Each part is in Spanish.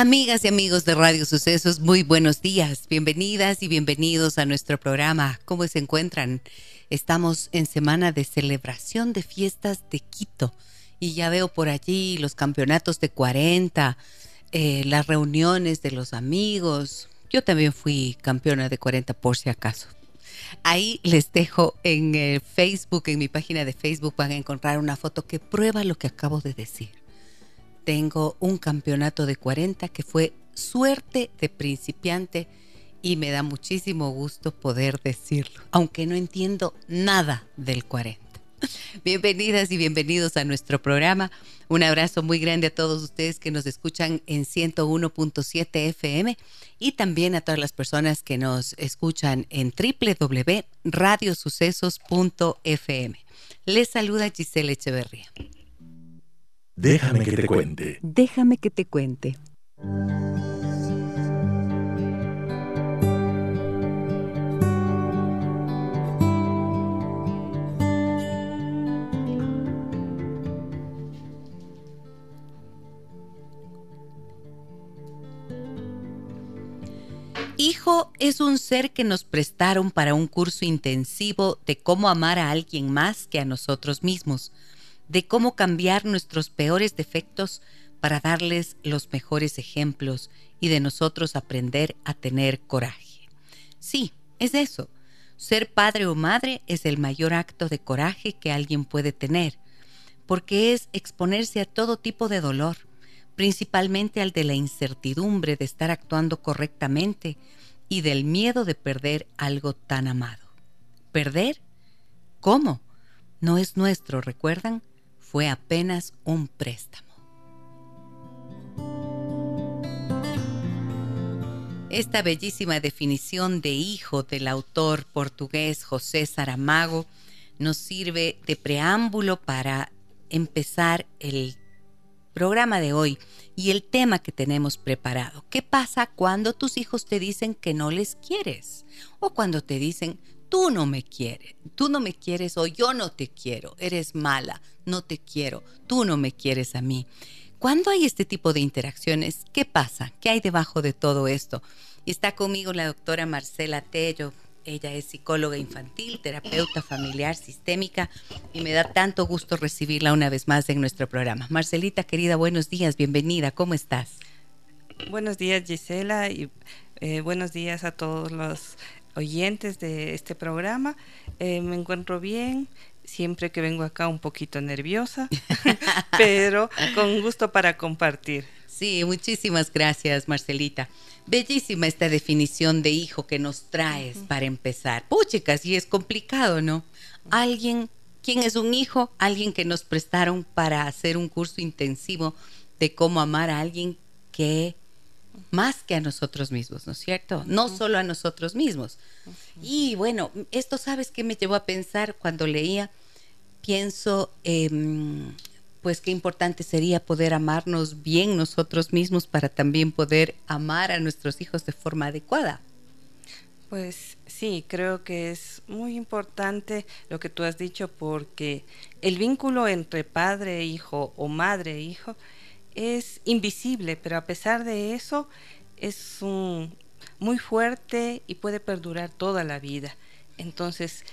Amigas y amigos de Radio Sucesos, muy buenos días. Bienvenidas y bienvenidos a nuestro programa. ¿Cómo se encuentran? Estamos en semana de celebración de fiestas de Quito y ya veo por allí los campeonatos de 40, eh, las reuniones de los amigos. Yo también fui campeona de 40 por si acaso. Ahí les dejo en Facebook, en mi página de Facebook van a encontrar una foto que prueba lo que acabo de decir. Tengo un campeonato de 40 que fue suerte de principiante y me da muchísimo gusto poder decirlo, aunque no entiendo nada del 40. Bienvenidas y bienvenidos a nuestro programa. Un abrazo muy grande a todos ustedes que nos escuchan en 101.7 FM y también a todas las personas que nos escuchan en www.radiosucesos.fm. Les saluda Giselle Echeverría. Déjame que te cuente. Déjame que te cuente. Hijo es un ser que nos prestaron para un curso intensivo de cómo amar a alguien más que a nosotros mismos, de cómo cambiar nuestros peores defectos para darles los mejores ejemplos y de nosotros aprender a tener coraje. Sí, es eso. Ser padre o madre es el mayor acto de coraje que alguien puede tener, porque es exponerse a todo tipo de dolor, principalmente al de la incertidumbre de estar actuando correctamente y del miedo de perder algo tan amado. ¿Perder? ¿Cómo? No es nuestro, ¿recuerdan? Fue apenas un préstamo. Esta bellísima definición de hijo del autor portugués José Saramago nos sirve de preámbulo para empezar el programa de hoy y el tema que tenemos preparado. ¿Qué pasa cuando tus hijos te dicen que no les quieres? O cuando te dicen, tú no me quieres, tú no me quieres o yo no te quiero, eres mala, no te quiero, tú no me quieres a mí. Cuando hay este tipo de interacciones, ¿qué pasa? ¿Qué hay debajo de todo esto? Está conmigo la doctora Marcela Tello, ella es psicóloga infantil, terapeuta familiar sistémica y me da tanto gusto recibirla una vez más en nuestro programa. Marcelita, querida, buenos días, bienvenida, ¿cómo estás? Buenos días, Gisela, y eh, buenos días a todos los oyentes de este programa. Eh, me encuentro bien, siempre que vengo acá un poquito nerviosa, pero con gusto para compartir. Sí, muchísimas gracias, Marcelita. Bellísima esta definición de hijo que nos traes para empezar. Puchicas, y es complicado, ¿no? Alguien, ¿quién es un hijo? Alguien que nos prestaron para hacer un curso intensivo de cómo amar a alguien que más que a nosotros mismos, ¿no es cierto? No solo a nosotros mismos. Y bueno, esto sabes que me llevó a pensar cuando leía, pienso, eh, pues qué importante sería poder amarnos bien nosotros mismos para también poder amar a nuestros hijos de forma adecuada. Pues sí, creo que es muy importante lo que tú has dicho porque el vínculo entre padre e hijo o madre e hijo es invisible, pero a pesar de eso es muy fuerte y puede perdurar toda la vida. Entonces,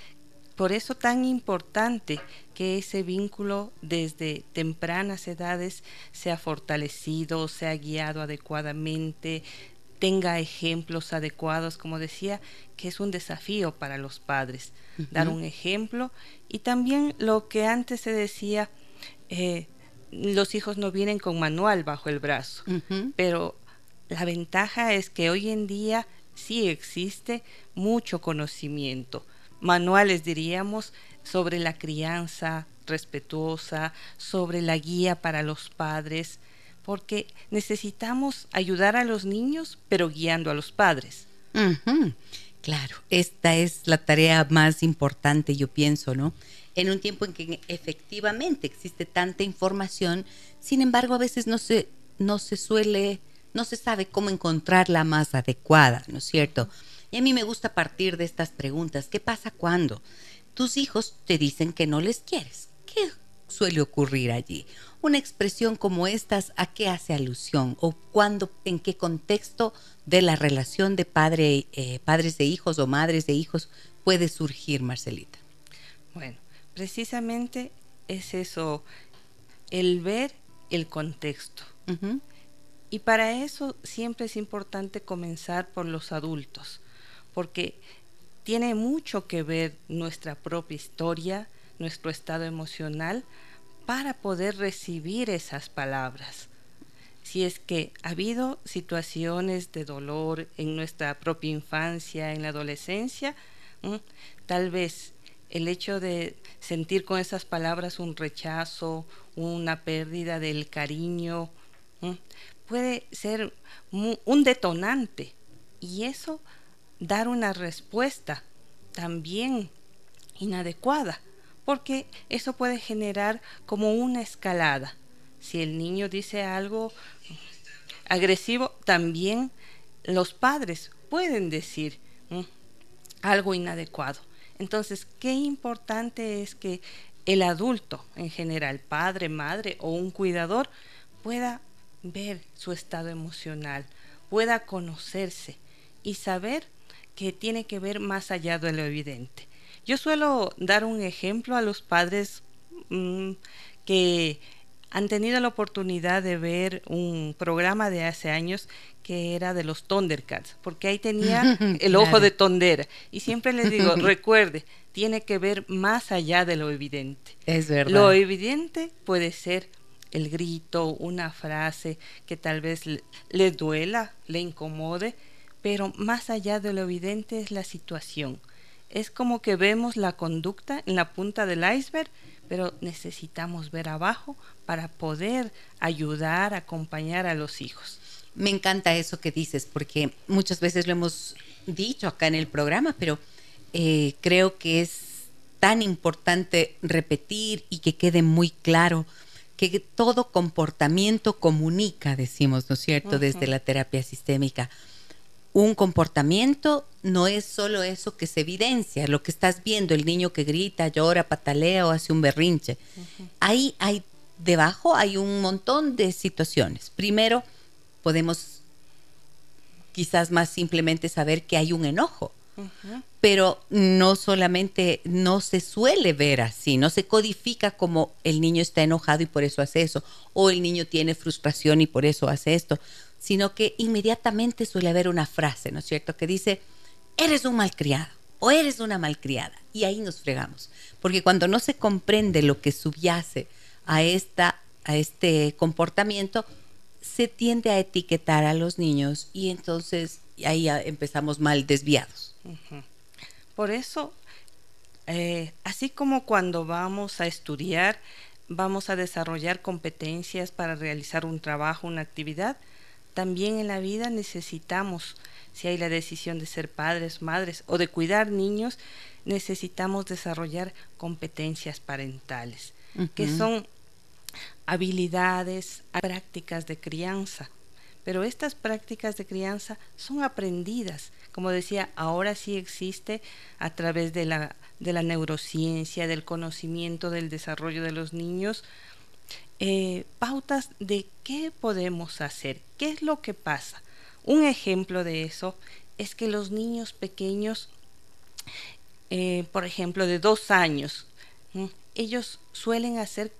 por eso tan importante que ese vínculo desde tempranas edades sea fortalecido, sea guiado adecuadamente, tenga ejemplos adecuados, como decía, que es un desafío para los padres, dar un ejemplo. Y también lo que antes se decía, eh, los hijos no vienen con manual bajo el brazo, pero la ventaja es que hoy en día sí existe mucho conocimiento manuales, diríamos, sobre la crianza respetuosa, sobre la guía para los padres, porque necesitamos ayudar a los niños, pero guiando a los padres. Claro, esta es la tarea más importante, yo pienso, ¿no? En un tiempo en que efectivamente existe tanta información, sin embargo, a veces no se, no se suele, no se sabe cómo encontrar la más adecuada, ¿no es cierto? Y a mí me gusta partir de estas preguntas. ¿Qué pasa cuando tus hijos te dicen que no les quieres? ¿Qué suele ocurrir allí? Una expresión como estas, ¿a qué hace alusión? ¿O cuándo, en qué contexto de la relación de padre, eh, padres de hijos o madres de hijos puede surgir, Marcelita? Bueno, precisamente es eso, el ver el contexto. Y para eso siempre es importante comenzar por los adultos, porque tiene mucho que ver nuestra propia historia, nuestro estado emocional, para poder recibir esas palabras. Si es que ha habido situaciones de dolor en nuestra propia infancia, en la adolescencia, tal vez el hecho de sentir con esas palabras un rechazo, una pérdida del cariño, puede ser un detonante y eso dar una respuesta también inadecuada porque eso puede generar como una escalada. Si el niño dice algo agresivo, también los padres pueden decir algo inadecuado. Entonces, qué importante es que el adulto en general, padre, madre o un cuidador, pueda ver su estado emocional, pueda conocerse y saber que tiene que ver más allá de lo evidente. Yo suelo dar un ejemplo a los padres mm, que han tenido la oportunidad de ver un programa de hace años que era de los Thundercats, porque ahí tenía el ojo de tondera. Y siempre les digo, recuerde, tiene que ver más allá de lo evidente. Es verdad. Lo evidente puede ser el grito, una frase que tal vez le duela, le incomode, pero más allá de lo evidente es la situación es como que vemos la conducta en la punta del iceberg, pero necesitamos ver abajo para poder ayudar, acompañar a los hijos. Me encanta eso que dices, porque muchas veces lo hemos dicho acá en el programa, pero eh, creo que es tan importante repetir y que quede muy claro que todo comportamiento comunica, decimos, ¿no es cierto?, desde la terapia sistémica un comportamiento no es solo eso que se evidencia, lo que estás viendo, el niño que grita, llora, patalea o hace un berrinche. Ahí hay, debajo hay un montón de situaciones. Primero, podemos quizás más simplemente saber que hay un enojo, pero no solamente, no se suele ver así, no se codifica como el niño está enojado y por eso hace eso, o el niño tiene frustración y por eso hace esto sino que inmediatamente suele haber una frase, ¿no es cierto?, que dice, eres un malcriado o eres una malcriada. Y ahí nos fregamos, porque cuando no se comprende lo que subyace a, esta, a este comportamiento, se tiende a etiquetar a los niños y entonces ahí empezamos mal desviados. Por eso, eh, así como cuando vamos a estudiar, vamos a desarrollar competencias para realizar un trabajo, una actividad, también en la vida necesitamos, si hay la decisión de ser padres, madres o de cuidar niños, necesitamos desarrollar competencias parentales, que son habilidades, prácticas de crianza. Pero estas prácticas de crianza son aprendidas. Como decía, ahora sí existe a través de la, de la neurociencia, del conocimiento del desarrollo de los niños, eh, pautas de qué podemos hacer, qué es lo que pasa. Un ejemplo de eso es que los niños pequeños, eh, por ejemplo, de dos años, ellos suelen hacer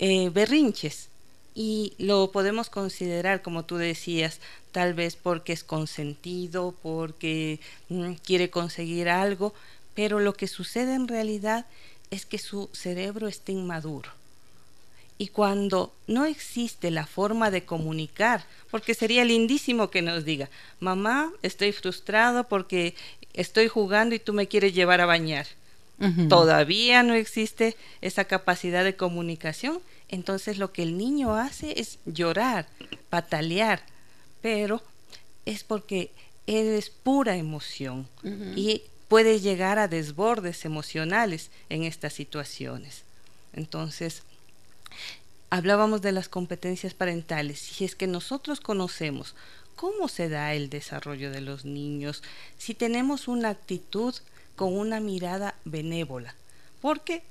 eh, berrinches y lo podemos considerar, como tú decías, tal vez porque es consentido, porque quiere conseguir algo, pero lo que sucede en realidad es que su cerebro está inmaduro y cuando no existe la forma de comunicar, porque sería lindísimo que nos diga, mamá, estoy frustrado porque estoy jugando y tú me quieres llevar a bañar. Todavía no existe esa capacidad de comunicación, entonces lo que el niño hace es llorar, patalear, pero es porque es pura emoción y puede llegar a desbordes emocionales en estas situaciones. Entonces, hablábamos de las competencias parentales. Si es que nosotros conocemos cómo se da el desarrollo de los niños, si tenemos una actitud con una mirada benévola, porque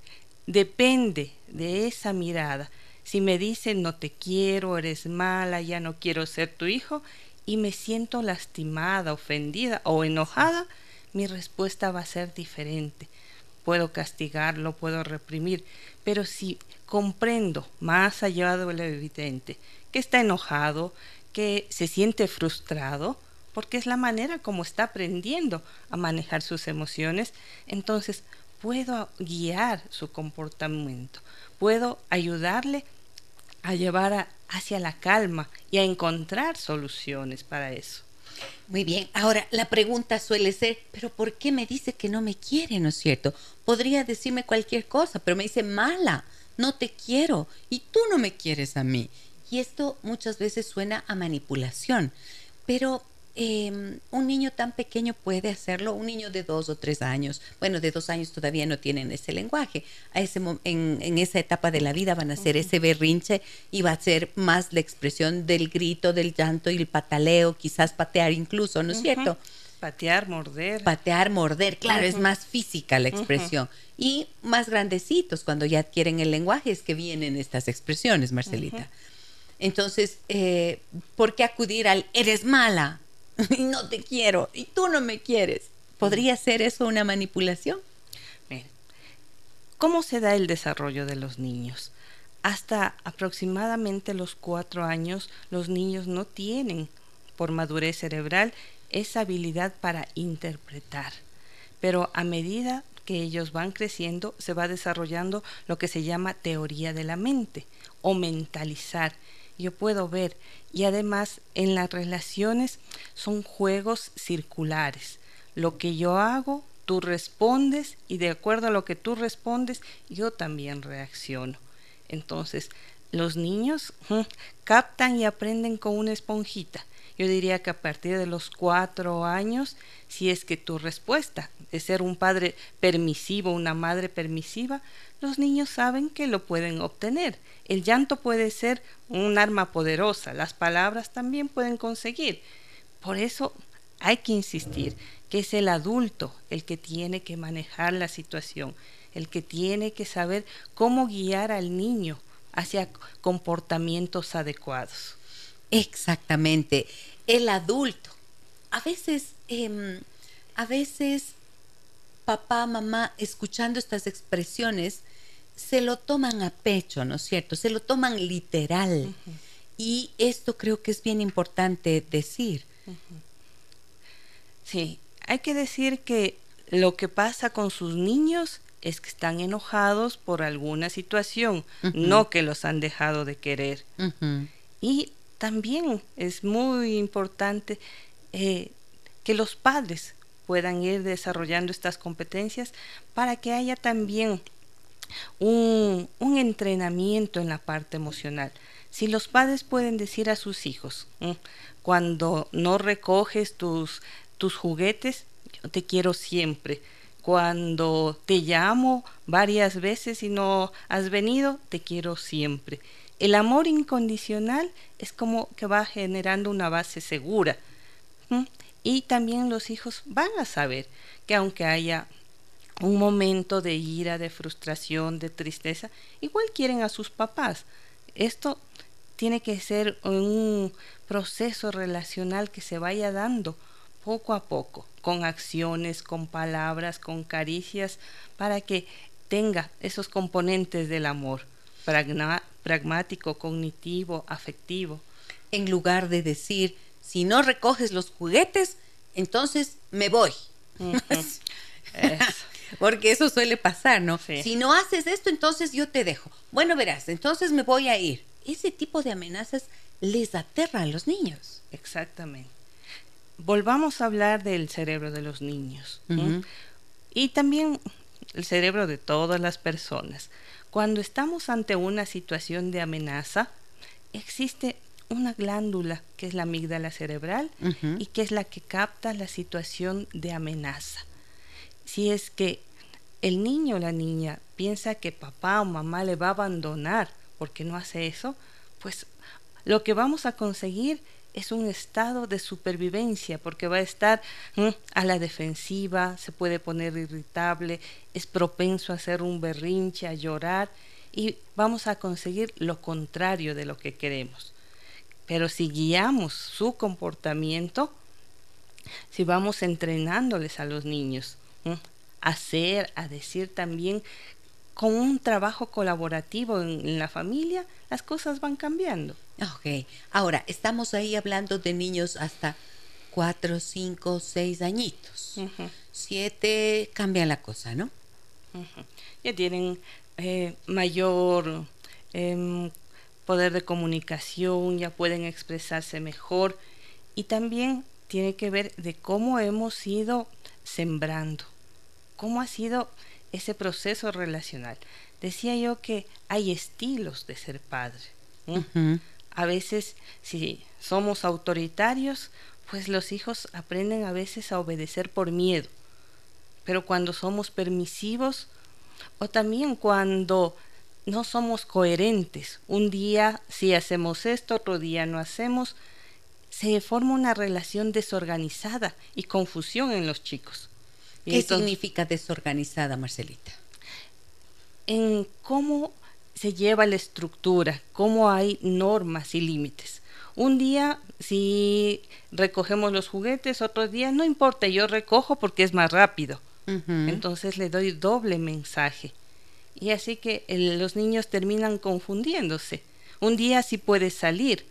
depende de esa mirada. Si me dicen no te quiero, eres mala, ya no quiero ser tu hijo, y me siento lastimada, ofendida o enojada, mi respuesta va a ser diferente. Puedo castigarlo, puedo reprimir, pero si comprendo más allá de lo evidente que está enojado, que se siente frustrado, porque es la manera como está aprendiendo a manejar sus emociones, entonces puedo guiar su comportamiento, puedo ayudarle a llevar hacia la calma y a encontrar soluciones para eso. Muy bien, ahora la pregunta suele ser, pero ¿por qué me dice que no me quiere, no es cierto? Podría decirme cualquier cosa, pero me dice mala, no te quiero y tú no me quieres a mí. Y esto muchas veces suena a manipulación, pero eh, un niño tan pequeño puede hacerlo, un niño de dos o tres años, bueno, de dos años todavía no tienen ese lenguaje, a ese, en, en esa etapa de la vida van a ser ese berrinche y va a ser más la expresión del grito, del llanto y el pataleo, quizás patear incluso, ¿no es cierto? Patear, morder. Patear, morder, claro, es más física la expresión. Y más grandecitos, cuando ya adquieren el lenguaje, es que vienen estas expresiones, Marcelita. Entonces, eh, ¿por qué acudir al eres mala? y no te quiero y tú no me quieres. ¿Podría ser eso una manipulación? ¿Cómo se da el desarrollo de los niños? Hasta aproximadamente los cuatro años los niños no tienen, por madurez cerebral, esa habilidad para interpretar. Pero a medida que ellos van creciendo, se va desarrollando lo que se llama teoría de la mente o mentalizar yo puedo ver. Y además en las relaciones son juegos circulares. Lo que yo hago, tú respondes y de acuerdo a lo que tú respondes, yo también reacciono. Entonces, los niños captan y aprenden con una esponjita. Yo diría que a partir de los cuatro años, si es que tu respuesta es ser un padre permisivo, una madre permisiva, los niños saben que lo pueden obtener. El llanto puede ser un arma poderosa, las palabras también pueden conseguir. Por eso hay que insistir que es el adulto el que tiene que manejar la situación, el que tiene que saber cómo guiar al niño hacia comportamientos adecuados. Exactamente, el adulto. A veces, em, a veces, papá, mamá, escuchando estas expresiones, se lo toman a pecho, ¿no es cierto? Se lo toman literal. Y esto creo que es bien importante decir. Sí, hay que decir que lo que pasa con sus niños es que están enojados por alguna situación, no que los han dejado de querer. Y también es muy importante eh, que los padres puedan ir desarrollando estas competencias para que haya también un, entrenamiento en la parte emocional. Si los padres pueden decir a sus hijos, cuando no recoges tus, tus juguetes, yo te quiero siempre. Cuando te llamo varias veces y no has venido, te quiero siempre. El amor incondicional es como que va generando una base segura. Y también los hijos van a saber que aunque haya un momento de ira, de frustración, de tristeza, igual quieren a sus papás. Esto tiene que ser un proceso relacional que se vaya dando poco a poco, con acciones, con palabras, con caricias, para que tenga esos componentes del amor pragmático, cognitivo, afectivo. En lugar de decir, si no recoges los juguetes, entonces me voy. Porque eso suele pasar, ¿no? Si no haces esto, entonces yo te dejo. Bueno, verás, entonces me voy a ir. Ese tipo de amenazas les aterra a los niños. Exactamente. Volvamos a hablar del cerebro de los niños. Y también el cerebro de todas las personas. Cuando estamos ante una situación de amenaza, existe una glándula que es la amígdala cerebral y que es la que capta la situación de amenaza. Si es que el niño o la niña piensa que papá o mamá le va a abandonar porque no hace eso, pues lo que vamos a conseguir es un estado de supervivencia porque va a estar a la defensiva, se puede poner irritable, es propenso a hacer un berrinche, a llorar y vamos a conseguir lo contrario de lo que queremos. Pero si guiamos su comportamiento, si vamos entrenándoles a los niños a hacer, a decir también con un trabajo colaborativo en, la familia, las cosas van cambiando. Ok, ahora estamos ahí hablando de niños hasta cuatro, cinco, seis añitos. Siete cambia la cosa, ¿no? Ya tienen eh, mayor em, poder de comunicación, ya pueden expresarse mejor y también tiene que ver de cómo hemos ido sembrando, cómo ha sido ese proceso relacional. Decía yo que hay estilos de ser padre. A veces, si somos autoritarios, pues los hijos aprenden a veces a obedecer por miedo. Pero cuando somos permisivos, o también cuando no somos coherentes, un día sí hacemos esto, otro día no hacemos, se forma una relación desorganizada y confusión en los chicos. ¿Qué significa desorganizada, Marcelita? En cómo se lleva la estructura, cómo hay normas y límites. Un día si recogemos los juguetes, otro día no importa, yo recojo porque es más rápido. Entonces le doy doble mensaje. Y así que los niños terminan confundiéndose. Un día sí puede salir.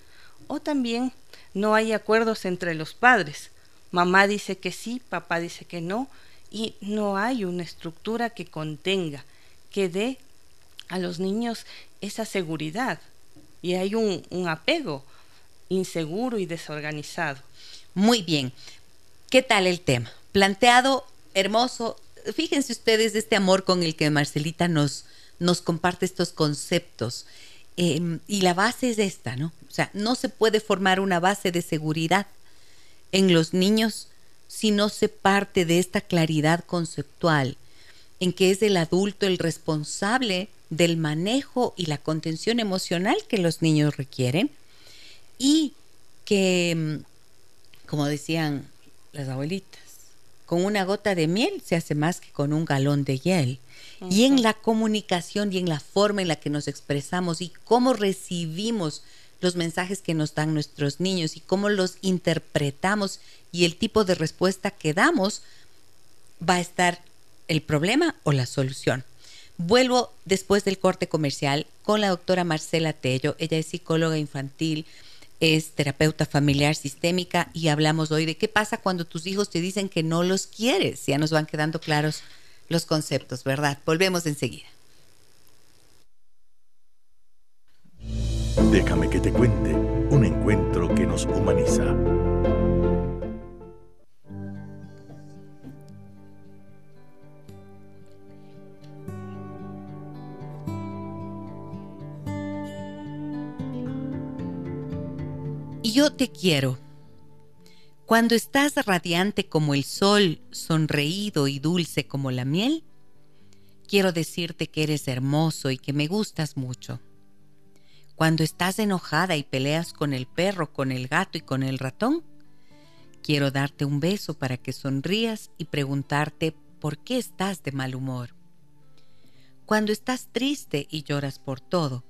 O también no hay acuerdos entre los padres. Mamá dice que sí, papá dice que no. Y no hay una estructura que contenga, que dé a los niños esa seguridad. Y hay un, apego inseguro y desorganizado. Muy bien. ¿Qué tal el tema? Planteado hermoso. Fíjense ustedes este amor con el que Marcelita nos, nos comparte estos conceptos. Em, y la base es esta, ¿no? O sea, no se puede formar una base de seguridad en los niños si no se parte de esta claridad conceptual, en que es el adulto el responsable del manejo y la contención emocional que los niños requieren y que, em, como decían las abuelitas, con una gota de miel se hace más que con un galón de hiel. Y en la comunicación y en la forma en la que nos expresamos y cómo recibimos los mensajes que nos dan nuestros niños y cómo los interpretamos y el tipo de respuesta que damos, va a estar el problema o la solución. Vuelvo después del corte comercial con la doctora Marcela Tello. Ella es psicóloga infantil, es terapeuta familiar sistémica y hablamos hoy de qué pasa cuando tus hijos te dicen que no los quieres. Ya nos van quedando claros los conceptos, ¿verdad? Volvemos enseguida. Déjame que te cuente un encuentro que nos humaniza. yo te quiero. Cuando estás radiante como el sol, sonreído y dulce como la miel, quiero decirte que eres hermoso y que me gustas mucho. Cuando estás enojada y peleas con el perro, con el gato y con el ratón, quiero darte un beso para que sonrías y preguntarte por qué estás de mal humor. Cuando estás triste y lloras por todo,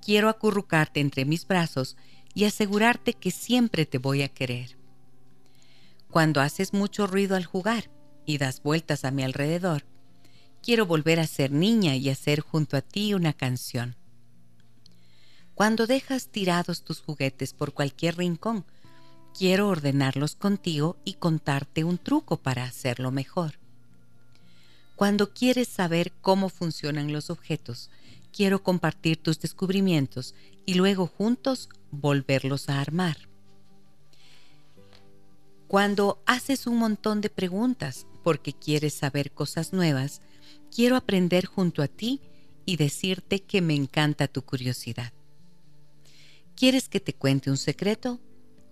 quiero acurrucarte entre mis brazos y asegurarte que siempre te voy a querer. Cuando haces mucho ruido al jugar y das vueltas a mi alrededor, quiero volver a ser niña y hacer junto a ti una canción. Cuando dejas tirados tus juguetes por cualquier rincón, quiero ordenarlos contigo y contarte un truco para hacerlo mejor. Cuando quieres saber cómo funcionan los objetos, quiero compartir tus descubrimientos y luego juntos volverlos a armar. Cuando haces un montón de preguntas porque quieres saber cosas nuevas, quiero aprender junto a ti y decirte que me encanta tu curiosidad. ¿Quieres que te cuente un secreto?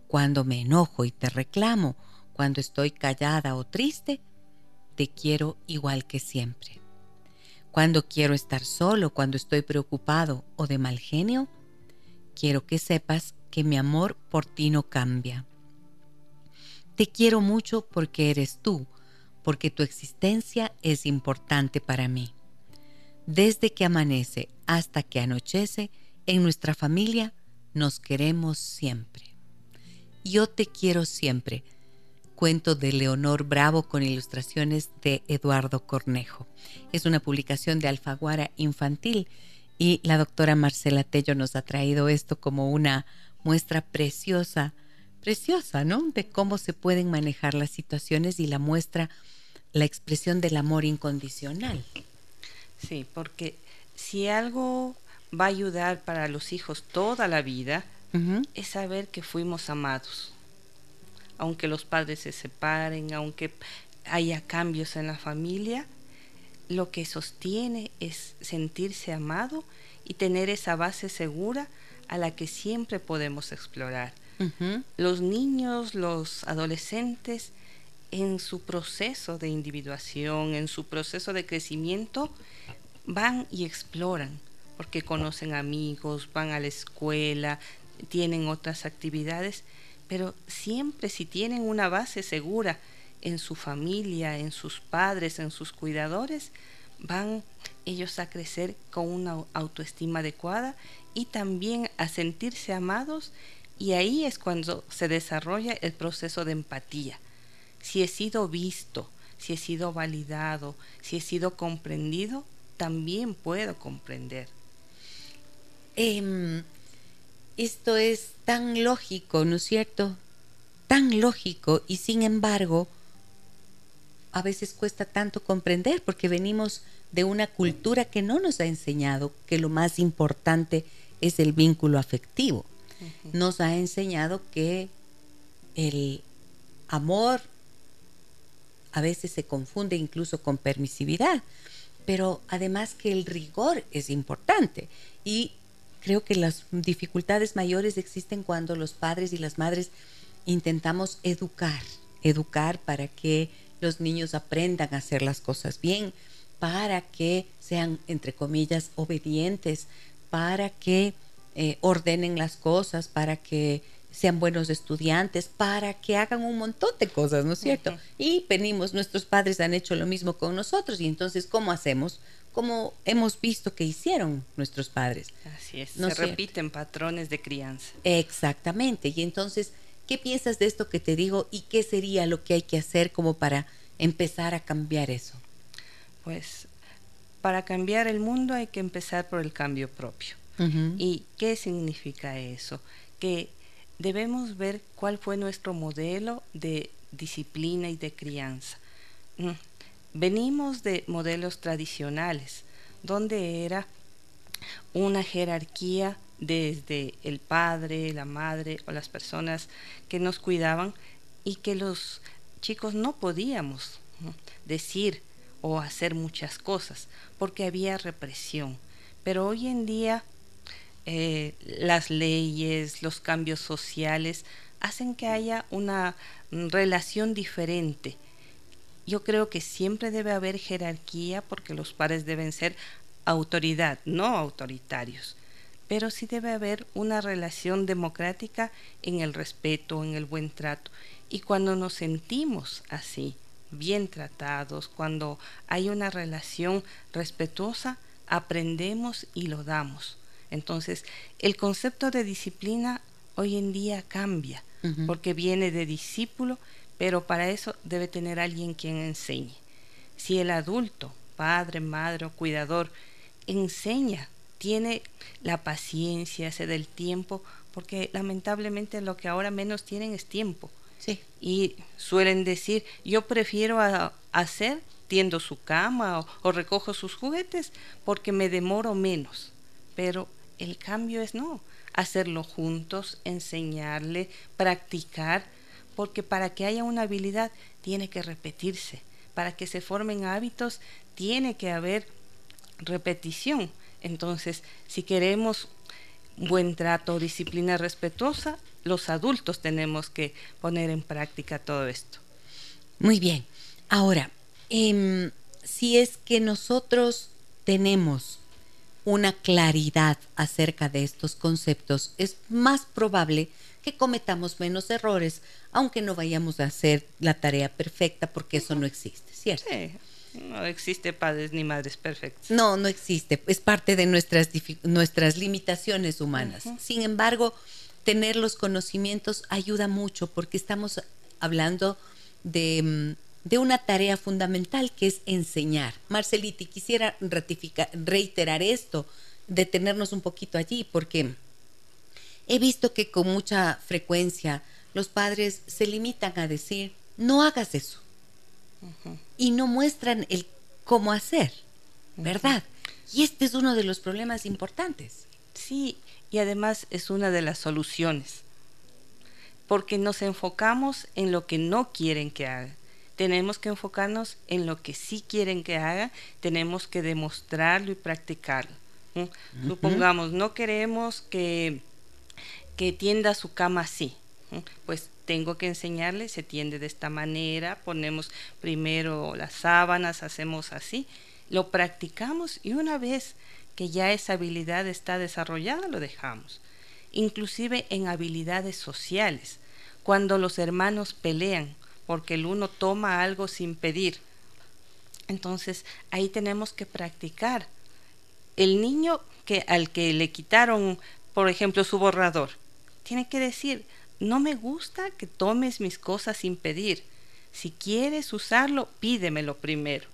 Cuando me enojo y te reclamo, cuando estoy callada o triste, te quiero igual que siempre. Cuando quiero estar solo, cuando estoy preocupado o de mal genio, quiero que sepas que mi amor por ti no cambia. Te quiero mucho porque eres tú, porque tu existencia es importante para mí. Desde que amanece hasta que anochece, en nuestra familia nos queremos siempre. Yo te quiero siempre. Cuento de Leonor Bravo con ilustraciones de Eduardo Cornejo. Es una publicación de Alfaguara Infantil y la doctora Marcela Tello nos ha traído esto como una muestra preciosa, preciosa, ¿no? De cómo se pueden manejar las situaciones y la muestra la expresión del amor incondicional. Sí, porque si algo va a ayudar para los hijos toda la vida, es saber que fuimos amados. Aunque los padres se separen, aunque haya cambios en la familia, lo que sostiene es sentirse amado y tener esa base segura a la que siempre podemos explorar. Los niños, los adolescentes, en su proceso de individuación, en su proceso de crecimiento, van y exploran, porque conocen amigos, van a la escuela, tienen otras actividades, pero siempre si tienen una base segura en su familia, en sus padres, en sus cuidadores, van ellos a crecer con una autoestima adecuada y también a sentirse amados y ahí es cuando se desarrolla el proceso de empatía si he sido visto, si he sido validado, si he sido comprendido, también puedo comprender. Em, esto es tan lógico, ¿no es cierto? Tan lógico y sin embargo a veces cuesta tanto comprender porque venimos de una cultura que no nos ha enseñado que lo más importante es el vínculo afectivo. Nos ha enseñado que el amor a veces se confunde incluso con permisividad, pero además que el rigor es importante y creo que las dificultades mayores existen cuando los padres y las madres intentamos educar, educar para que los niños aprendan a hacer las cosas bien, para que sean, entre comillas, obedientes, para que eh, ordenen las cosas, para que sean buenos estudiantes, para que hagan un montón de cosas, ¿no es cierto? Y venimos, nuestros padres han hecho lo mismo con nosotros y entonces, ¿cómo hacemos? Como hemos visto que hicieron nuestros padres. Así es, se repiten patrones de crianza. Exactamente, y entonces, ¿qué piensas de esto que te digo y qué sería lo que hay que hacer como para empezar a cambiar eso? Pues para cambiar el mundo hay que empezar por el cambio propio. ¿Y qué significa eso? Que debemos ver cuál fue nuestro modelo de disciplina y de crianza. Venimos de modelos tradicionales, donde era una jerarquía desde el padre, la madre o las personas que nos cuidaban y que los chicos no podíamos decir o hacer muchas cosas porque había represión. Pero hoy en día eh, las leyes, los cambios sociales, hacen que haya una mm, relación diferente. Yo creo que siempre debe haber jerarquía porque los padres deben ser autoridad, no autoritarios. Pero sí debe haber una relación democrática en el respeto, en el buen trato. Y cuando nos sentimos así, bien tratados, cuando hay una relación respetuosa, aprendemos y lo damos. Entonces, el concepto de disciplina hoy en día cambia, porque viene de discípulo, pero para eso debe tener alguien quien enseñe. Si el adulto, padre, madre o cuidador, enseña, tiene la paciencia, se da el tiempo, porque lamentablemente lo que ahora menos tienen es tiempo. Sí. Y suelen decir, yo prefiero hacer, tiendo su cama o, o recojo sus juguetes, porque me demoro menos. Pero el cambio es no, hacerlo juntos, enseñarle, practicar, porque para que haya una habilidad tiene que repetirse, para que se formen hábitos tiene que haber repetición. Entonces, si queremos buen trato, disciplina respetuosa, los adultos tenemos que poner en práctica todo esto. Muy bien. Ahora, em, si es que nosotros tenemos una claridad acerca de estos conceptos, es más probable que cometamos menos errores, aunque no vayamos a hacer la tarea perfecta, porque eso no existe, ¿cierto? Sí, no existe padres ni madres perfectos. No, no existe, es parte de nuestras, nuestras limitaciones humanas. Sin embargo, tener los conocimientos ayuda mucho porque estamos hablando de mm, de una tarea fundamental que es enseñar. Marceliti, quisiera reiterar esto, detenernos un poquito allí, porque he visto que con mucha frecuencia los padres se limitan a decir, no hagas eso, y no muestran el cómo hacer, ¿verdad? Y este es uno de los problemas importantes. Sí, y además es una de las soluciones, porque nos enfocamos en lo que no quieren que hagan tenemos que enfocarnos en lo que sí quieren que haga, tenemos que demostrarlo y practicarlo. Supongamos, no queremos que, que tienda su cama así, pues tengo que enseñarle, se tiende de esta manera, ponemos primero las sábanas, hacemos así, lo practicamos y una vez que ya esa habilidad está desarrollada, lo dejamos. Inclusive en habilidades sociales, cuando los hermanos pelean, porque el uno toma algo sin pedir. Entonces ahí tenemos que practicar. El niño que al que le quitaron, por ejemplo, su borrador, tiene que decir, no me gusta que tomes mis cosas sin pedir. Si quieres usarlo, pídemelo primero.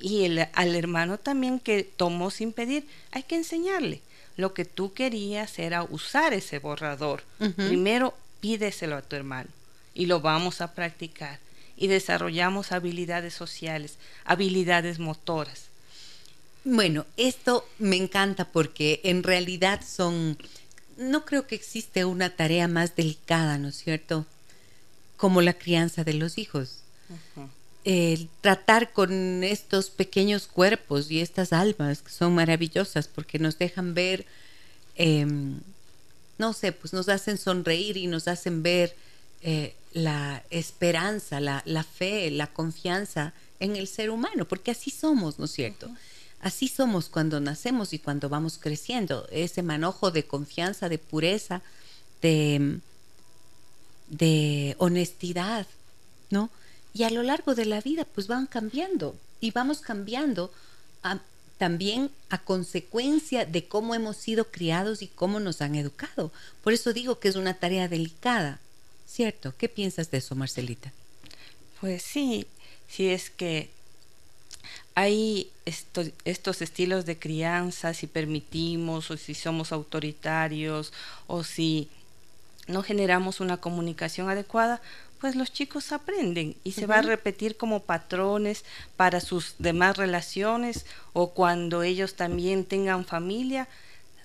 Y el, al hermano también que tomó sin pedir, hay que enseñarle. Lo que tú querías era usar ese borrador. Primero pídeselo a tu hermano y lo vamos a practicar y desarrollamos habilidades sociales, habilidades motoras. Bueno, esto me encanta porque en realidad son, no creo que existe una tarea más delicada, ¿no es cierto? Como la crianza de los hijos. El tratar con estos pequeños cuerpos y estas almas que son maravillosas porque nos dejan ver, em, no sé, pues nos hacen sonreír y nos hacen ver eh, la esperanza, la, fe, la confianza en el ser humano, porque así somos, ¿no es cierto? Así somos cuando nacemos y cuando vamos creciendo, ese manojo de confianza, de pureza, de, de honestidad, ¿no? Y a lo largo de la vida, pues van cambiando y vamos cambiando también a consecuencia de cómo hemos sido criados y cómo nos han educado. Por eso digo que es una tarea delicada, ¿Cierto? ¿Qué piensas de eso, Marcelita? Pues sí, si es que hay estos estilos de crianza, si permitimos o si somos autoritarios o si no generamos una comunicación adecuada, pues los chicos aprenden y se va a repetir como patrones para sus demás relaciones o cuando ellos también tengan familia,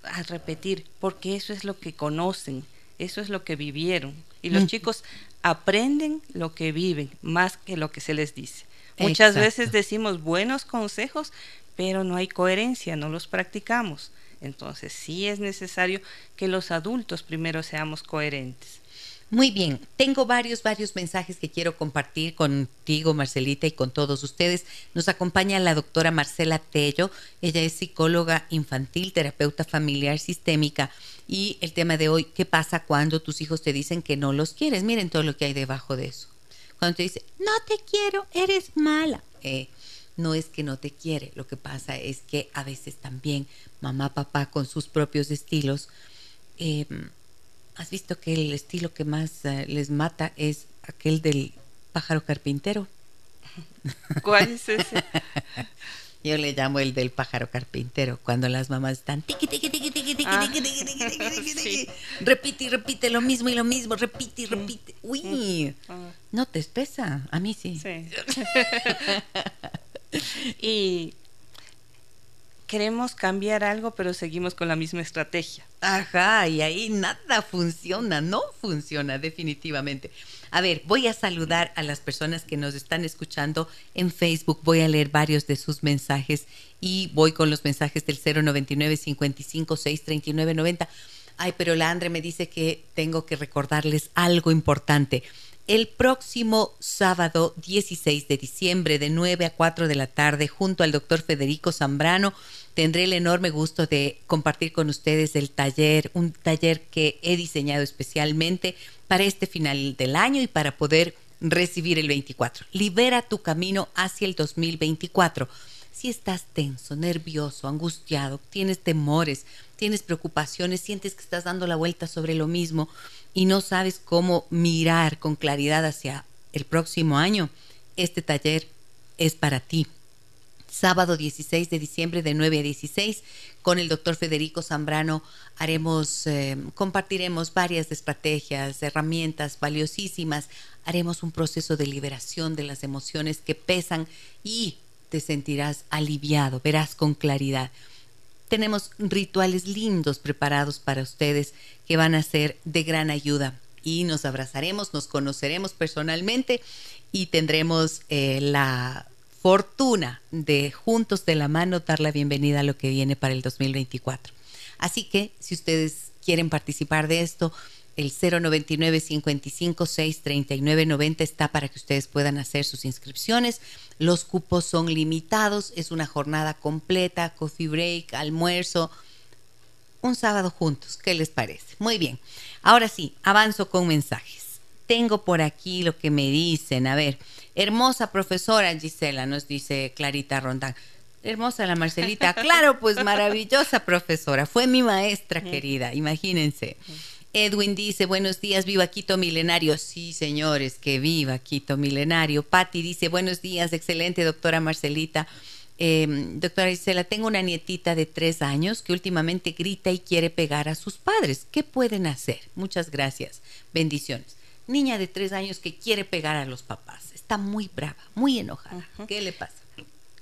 a repetir, porque eso es lo que conocen, eso es lo que vivieron. Y los chicos aprenden lo que viven más que lo que se les dice. Muchas veces decimos buenos consejos, pero no hay coherencia, no los practicamos. Entonces sí es necesario que los adultos primero seamos coherentes. Muy bien, tengo varios, varios mensajes que quiero compartir contigo, Marcelita, y con todos ustedes. Nos acompaña la doctora Marcela Tello. Ella es psicóloga infantil, terapeuta familiar sistémica. Y el tema de hoy, ¿qué pasa cuando tus hijos te dicen que no los quieres? Miren todo lo que hay debajo de eso. Cuando te dice, no te quiero, eres mala. Eh, no es que no te quiere, lo que pasa es que a veces también mamá, papá con sus propios estilos. Eh, ¿Has visto que el estilo que más eh, les mata es aquel del pájaro carpintero? ¿Cuál es ese? Yo le llamo el del pájaro carpintero, cuando las mamás están tiqui, tiqui, tiqui, tiqui, tiqui, ah, tiqui, tiqui, tiqui, repite y repite lo mismo y lo mismo, repite y repite. Uy, ah. no te espesa, a mí sí. sí. y queremos cambiar algo, pero seguimos con la misma estrategia. Ajá, y ahí nada funciona, no funciona definitivamente. A ver, voy a saludar a las personas que nos están escuchando en Facebook. Voy a leer varios de sus mensajes y voy con los mensajes del 099 55 639 90. Ay, pero la Andre me dice que tengo que recordarles algo importante. El próximo sábado 16 de diciembre de 9 a 4 de la tarde junto al doctor Federico Zambrano tendré el enorme gusto de compartir con ustedes el taller, un taller que he diseñado especialmente para este final del año y para poder recibir el 24. Libera tu camino hacia el 2024. Si estás tenso, nervioso, angustiado, tienes temores, tienes preocupaciones, sientes que estás dando la vuelta sobre lo mismo y no sabes cómo mirar con claridad hacia el próximo año, este taller es para ti sábado 16 de diciembre de 9 a 16 con el doctor Federico Zambrano haremos, eh, compartiremos varias estrategias, herramientas valiosísimas, haremos un proceso de liberación de las emociones que pesan y te sentirás aliviado, verás con claridad. Tenemos rituales lindos preparados para ustedes que van a ser de gran ayuda y nos abrazaremos, nos conoceremos personalmente y tendremos eh, la fortuna de juntos de la mano dar la bienvenida a lo que viene para el 2024. Así que si ustedes quieren participar de esto, el 099 55 6 39 90 está para que ustedes puedan hacer sus inscripciones. Los cupos son limitados, es una jornada completa, coffee break, almuerzo, un sábado juntos. ¿Qué les parece? Muy bien. Ahora sí, avanzo con mensajes. Tengo por aquí lo que me dicen. A ver, Hermosa profesora Gisela, nos dice Clarita Rondán. Hermosa la Marcelita. Claro, pues maravillosa profesora. Fue mi maestra querida, imagínense. Edwin dice, buenos días, viva Quito Milenario. Sí, señores, que viva Quito Milenario. Patti dice, buenos días, excelente doctora Marcelita. Em, doctora Gisela, tengo una nietita de tres años que últimamente grita y quiere pegar a sus padres. ¿Qué pueden hacer? Muchas gracias. Bendiciones. Niña de tres años que quiere pegar a los papás está muy brava, muy enojada. ¿Qué le pasa?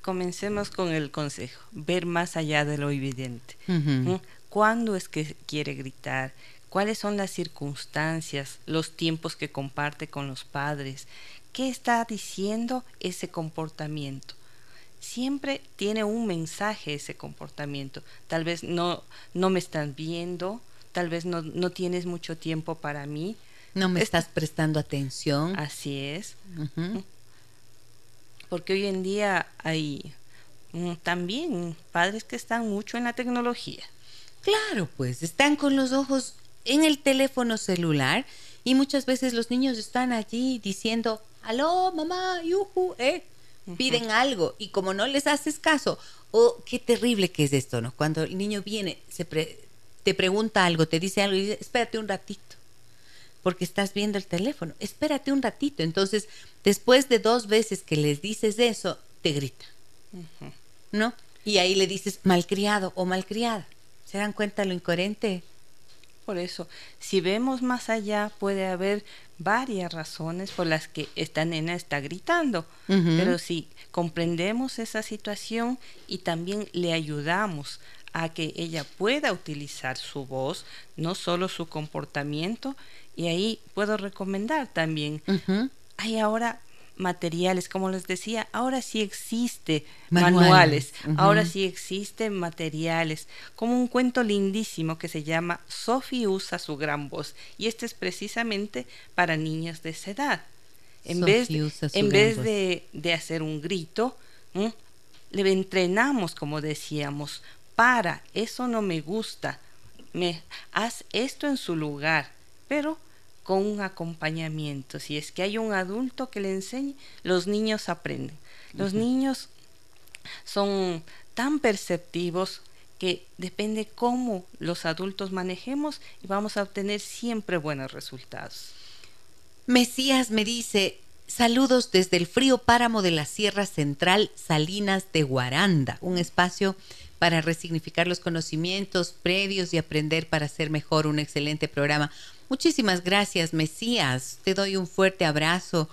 Comencemos con el consejo, ver más allá de lo evidente. ¿Mm? ¿Cuándo es que quiere gritar? ¿Cuáles son las circunstancias, los tiempos que comparte con los padres? ¿Qué está diciendo ese comportamiento? Siempre tiene un mensaje ese comportamiento. Tal vez no, no me están viendo, tal vez no, no tienes mucho tiempo para mí, no me estás prestando atención. Así es. Porque hoy en día hay mm, también padres que están mucho en la tecnología. Claro, pues están con los ojos en el teléfono celular y muchas veces los niños están allí diciendo, aló, mamá, yuhu, eh, piden algo y como no les haces caso, oh, qué terrible que es esto, ¿no? Cuando el niño viene, se te pregunta algo, te dice algo y dice, espérate un ratito porque estás viendo el teléfono. Espérate un ratito. Entonces, después de dos veces que les dices eso, te grita. ¿No? Y ahí le dices malcriado o malcriada. ¿Se dan cuenta lo incoherente? Por eso, si vemos más allá, puede haber varias razones por las que esta nena está gritando. Pero si comprendemos esa situación y también le ayudamos a que ella pueda utilizar su voz, no solo su comportamiento, y ahí puedo recomendar también. Hay ahora materiales, como les decía, ahora sí existe manuales, ahora sí existen materiales, como un cuento lindísimo que se llama Sophie usa su gran voz, y este es precisamente para niñas de esa edad. En vez, en vez de, de, hacer un grito, le entrenamos, como decíamos, para, eso no me gusta, me, haz esto en su lugar, pero con un acompañamiento. Si es que hay un adulto que le enseñe, los niños aprenden. Los niños son tan perceptivos que depende cómo los adultos manejemos y vamos a obtener siempre buenos resultados. Mesías me dice, saludos desde el frío páramo de la Sierra Central Salinas de Guaranda, un espacio para resignificar los conocimientos previos y aprender para ser mejor, un excelente programa. Muchísimas gracias, Mesías. Te doy un fuerte abrazo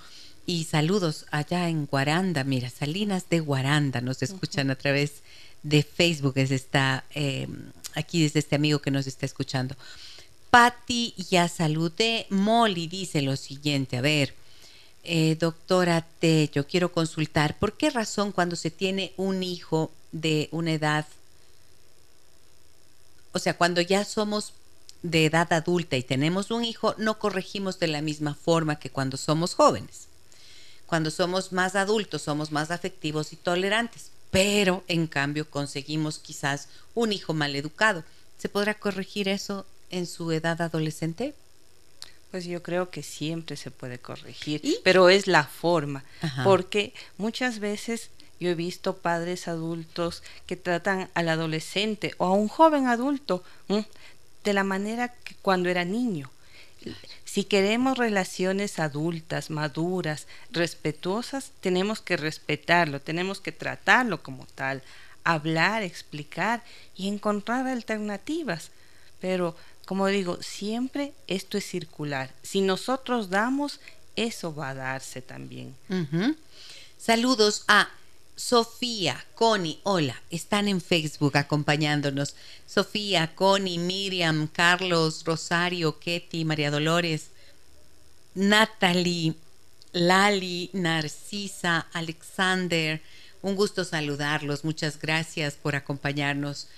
y saludos allá en Guaranda. Mira, Salinas de Guaranda nos escuchan a través de Facebook. Es está, em, aquí desde este amigo que nos está escuchando. Patti ya saludé. Molly dice lo siguiente, a ver, eh, doctora T, yo quiero consultar, ¿por qué razón cuando se tiene un hijo de una edad, o sea, cuando ya somos de edad adulta y tenemos un hijo, no corregimos de la misma forma que cuando somos jóvenes? Cuando somos más adultos somos más afectivos y tolerantes, pero en cambio conseguimos quizás un hijo mal educado. ¿Se podrá corregir eso en su edad adolescente? Pues yo creo que siempre se puede corregir, pero es la forma, porque muchas veces yo he visto padres adultos que tratan al adolescente o a un joven adulto de la manera que cuando era niño. Si queremos relaciones adultas, maduras, respetuosas, tenemos que respetarlo, tenemos que tratarlo como tal, hablar, explicar y encontrar alternativas. Pero, como digo, siempre esto es circular. Si nosotros damos, eso va a darse también. Saludos a Sofía, Connie, hola, están en Facebook acompañándonos. Sofía, Connie, Miriam, Carlos, Rosario, Ketty, María Dolores, Natalie, Lali, Narcisa, Alexander. Un gusto saludarlos. Muchas gracias por acompañarnos.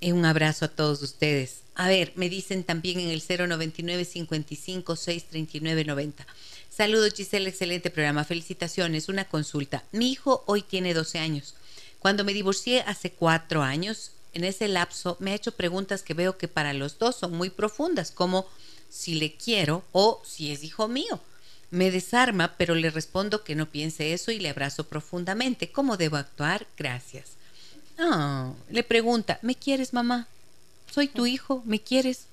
Eh, un abrazo a todos ustedes. A ver, me dicen también en el 099 55 639 90. Saludos Giselle, excelente programa. Felicitaciones. Una consulta. Mi hijo hoy tiene 12 años. Cuando me divorcié hace cuatro años, en ese lapso me ha hecho preguntas que veo que para los dos son muy profundas, como si le quiero o si es hijo mío. Me desarma, pero le respondo que no piense eso y le abrazo profundamente. ¿Cómo debo actuar? Gracias. Ah, le pregunta, ¿me quieres, mamá? Soy tu hijo, ¿me quieres?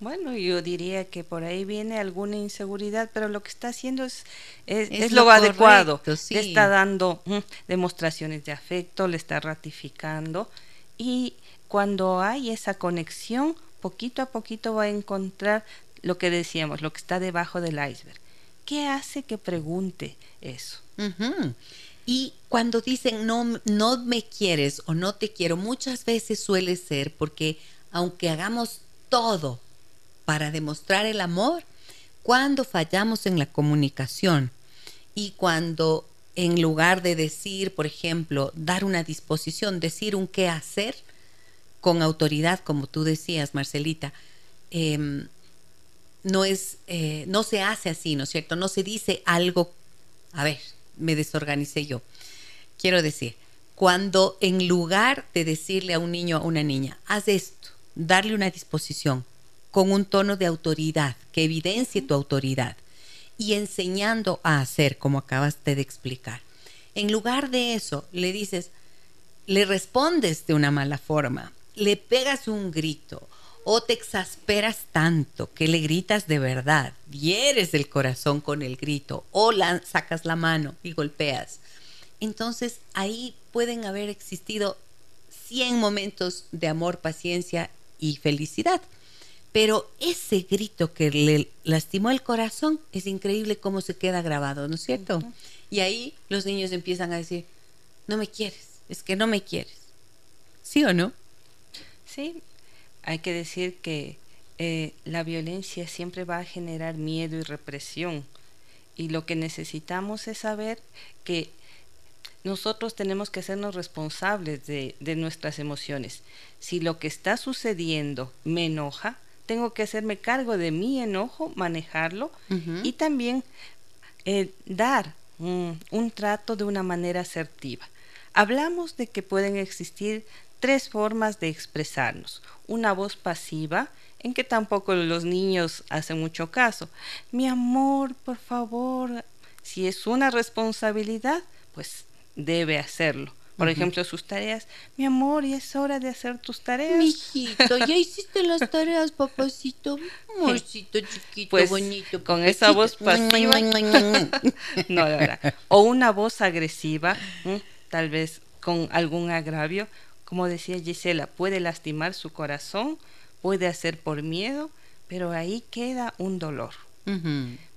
Bueno, yo diría que por ahí viene alguna inseguridad, pero lo que está haciendo es, es, lo, adecuado. Le está dando mm, demostraciones de afecto, le está ratificando y cuando hay esa conexión, poquito a poquito va a encontrar lo que decíamos, lo que está debajo del iceberg. ¿Qué hace que pregunte eso? Y cuando dicen no, no me quieres o no te quiero, muchas veces suele ser porque aunque hagamos todo para demostrar el amor cuando fallamos en la comunicación y cuando en lugar de decir, por ejemplo, dar una disposición, decir un qué hacer con autoridad, como tú decías, Marcelita, em, no es, eh, no se hace así, ¿no es cierto? No se dice algo, a ver, me desorganicé yo. Quiero decir, cuando en lugar de decirle a un niño o a una niña, haz esto, darle una disposición, con un tono de autoridad, que evidencie tu autoridad y enseñando a hacer, como acabas de explicar. En lugar de eso, le dices, le respondes de una mala forma, le pegas un grito o te exasperas tanto que le gritas de verdad, hieres el corazón con el grito o la, sacas la mano y golpeas. Entonces ahí pueden haber existido 100 momentos de amor, paciencia y felicidad. Pero ese grito que le lastimó el corazón es increíble cómo se queda grabado, ¿no es cierto? Y ahí los niños empiezan a decir, no me quieres, es que no me quieres. ¿Sí o no? Sí, hay que decir que eh, la violencia siempre va a generar miedo y represión. Y lo que necesitamos es saber que nosotros tenemos que hacernos responsables de, de nuestras emociones. Si lo que está sucediendo me enoja, tengo que hacerme cargo de mi enojo, manejarlo y también eh, dar un trato de una manera asertiva. Hablamos de que pueden existir tres formas de expresarnos. Una voz pasiva, en que tampoco los niños hacen mucho caso. Mi amor, por favor, si es una responsabilidad, pues debe hacerlo. Por ejemplo, sus tareas. Mi amor, y es hora de hacer tus tareas. Mijito, ya hiciste las tareas, papacito. Amorcito chiquito, pues, bonito. Con esa voz pasiva. no, la verdad. O una voz agresiva, tal vez con algún agravio. Como decía Gisela, puede lastimar su corazón, puede hacer por miedo, pero ahí queda un dolor.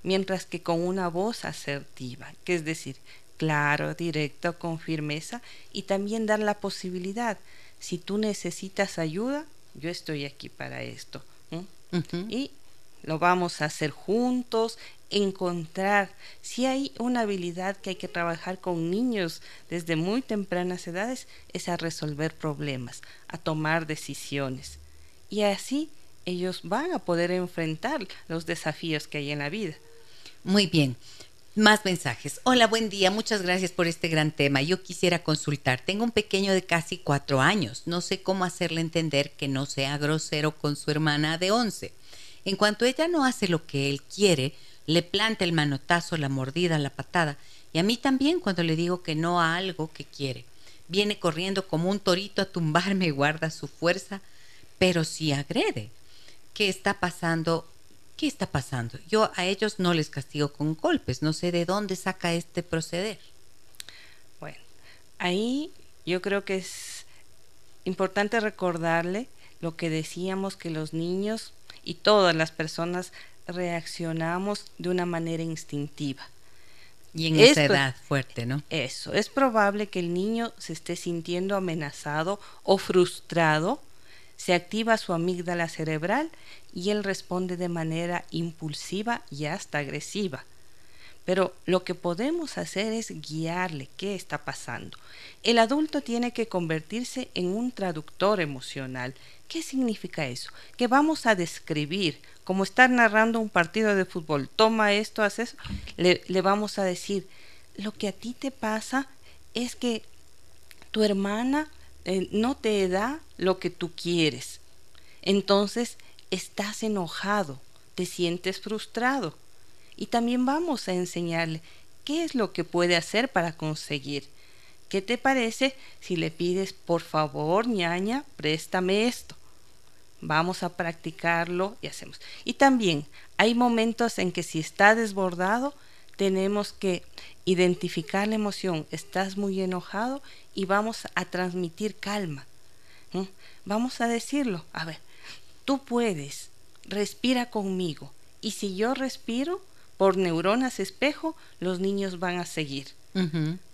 Mientras que con una voz asertiva, que es decir, claro, directo, con firmeza y también dar la posibilidad, si tú necesitas ayuda, yo estoy aquí para esto. Y lo vamos a hacer juntos, encontrar si hay una habilidad que hay que trabajar con niños desde muy tempranas edades, es a resolver problemas, a tomar decisiones. Y así ellos van a poder enfrentar los desafíos que hay en la vida. Muy bien. Más mensajes. Hola, buen día. Muchas gracias por este gran tema. Yo quisiera consultar. Tengo un pequeño de casi cuatro años. No sé cómo hacerle entender que no sea grosero con su hermana de once. En cuanto ella no hace lo que él quiere, le planta el manotazo, la mordida, la patada. Y a mí también cuando le digo que no a algo que quiere. Viene corriendo como un torito a tumbarme y guarda su fuerza, pero si agrede. ¿Qué está pasando? ¿Qué está pasando? Yo a ellos no les castigo con golpes, no sé de dónde saca este proceder. Bueno, ahí yo creo que es importante recordarle lo que decíamos que los niños y todas las personas reaccionamos de una manera instintiva. Y en esa edad fuerte, ¿no? Eso, es probable que el niño se esté sintiendo amenazado o frustrado, se activa su amígdala cerebral y él responde de manera impulsiva y hasta agresiva. Pero lo que podemos hacer es guiarle qué está pasando. El adulto tiene que convertirse en un traductor emocional. ¿Qué significa eso? Que vamos a describir, como estar narrando un partido de fútbol, toma esto, haz eso, le, vamos a decir, lo que a ti te pasa es que tu hermana eh, no te da lo que tú quieres. Entonces, estás enojado, te sientes frustrado. Y también vamos a enseñarle qué es lo que puede hacer para conseguir. ¿Qué te parece si le pides, por favor, ñaña, préstame esto? Vamos a practicarlo y hacemos. Y también hay momentos en que si está desbordado, tenemos que identificar la emoción. Estás muy enojado y vamos a transmitir calma. Vamos a decirlo. A ver, tú puedes, respira conmigo. Y si yo respiro, por neuronas espejo, los niños van a seguir.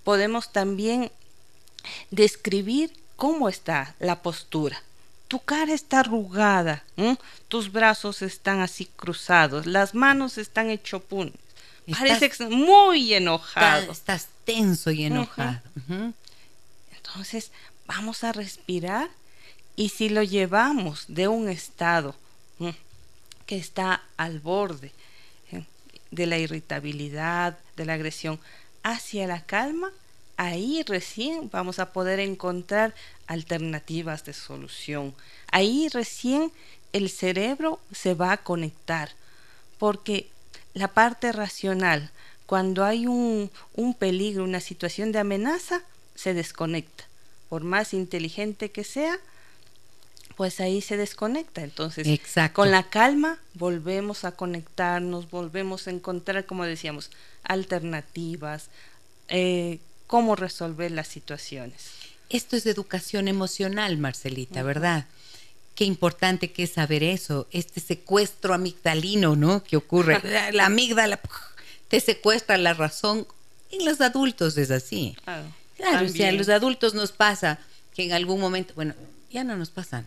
Podemos también describir cómo está la postura. Tu cara está arrugada, tus brazos están así cruzados, las manos están hecho pun. Parece muy enojado. Estás tenso y enojado. Entonces, vamos a respirar y si lo llevamos de un estado que está al borde de la irritabilidad, de la agresión, hacia la calma, ahí recién vamos a poder encontrar alternativas de solución. Ahí recién el cerebro se va a conectar, porque la parte racional, cuando hay un, un peligro, una situación de amenaza, se desconecta. Por más inteligente que sea, pues ahí se desconecta. Entonces, con la calma volvemos a conectarnos, volvemos a encontrar, como decíamos, alternativas, eh, cómo resolver las situaciones. Esto es educación emocional, Marcelita, ¿verdad? Qué importante que es saber eso, este secuestro amigdalino, ¿no? Que ocurre. la amígdala te secuestra la razón. En los adultos es así. Claro, o sea, a los adultos nos pasa que en algún momento, bueno, ya no nos pasa,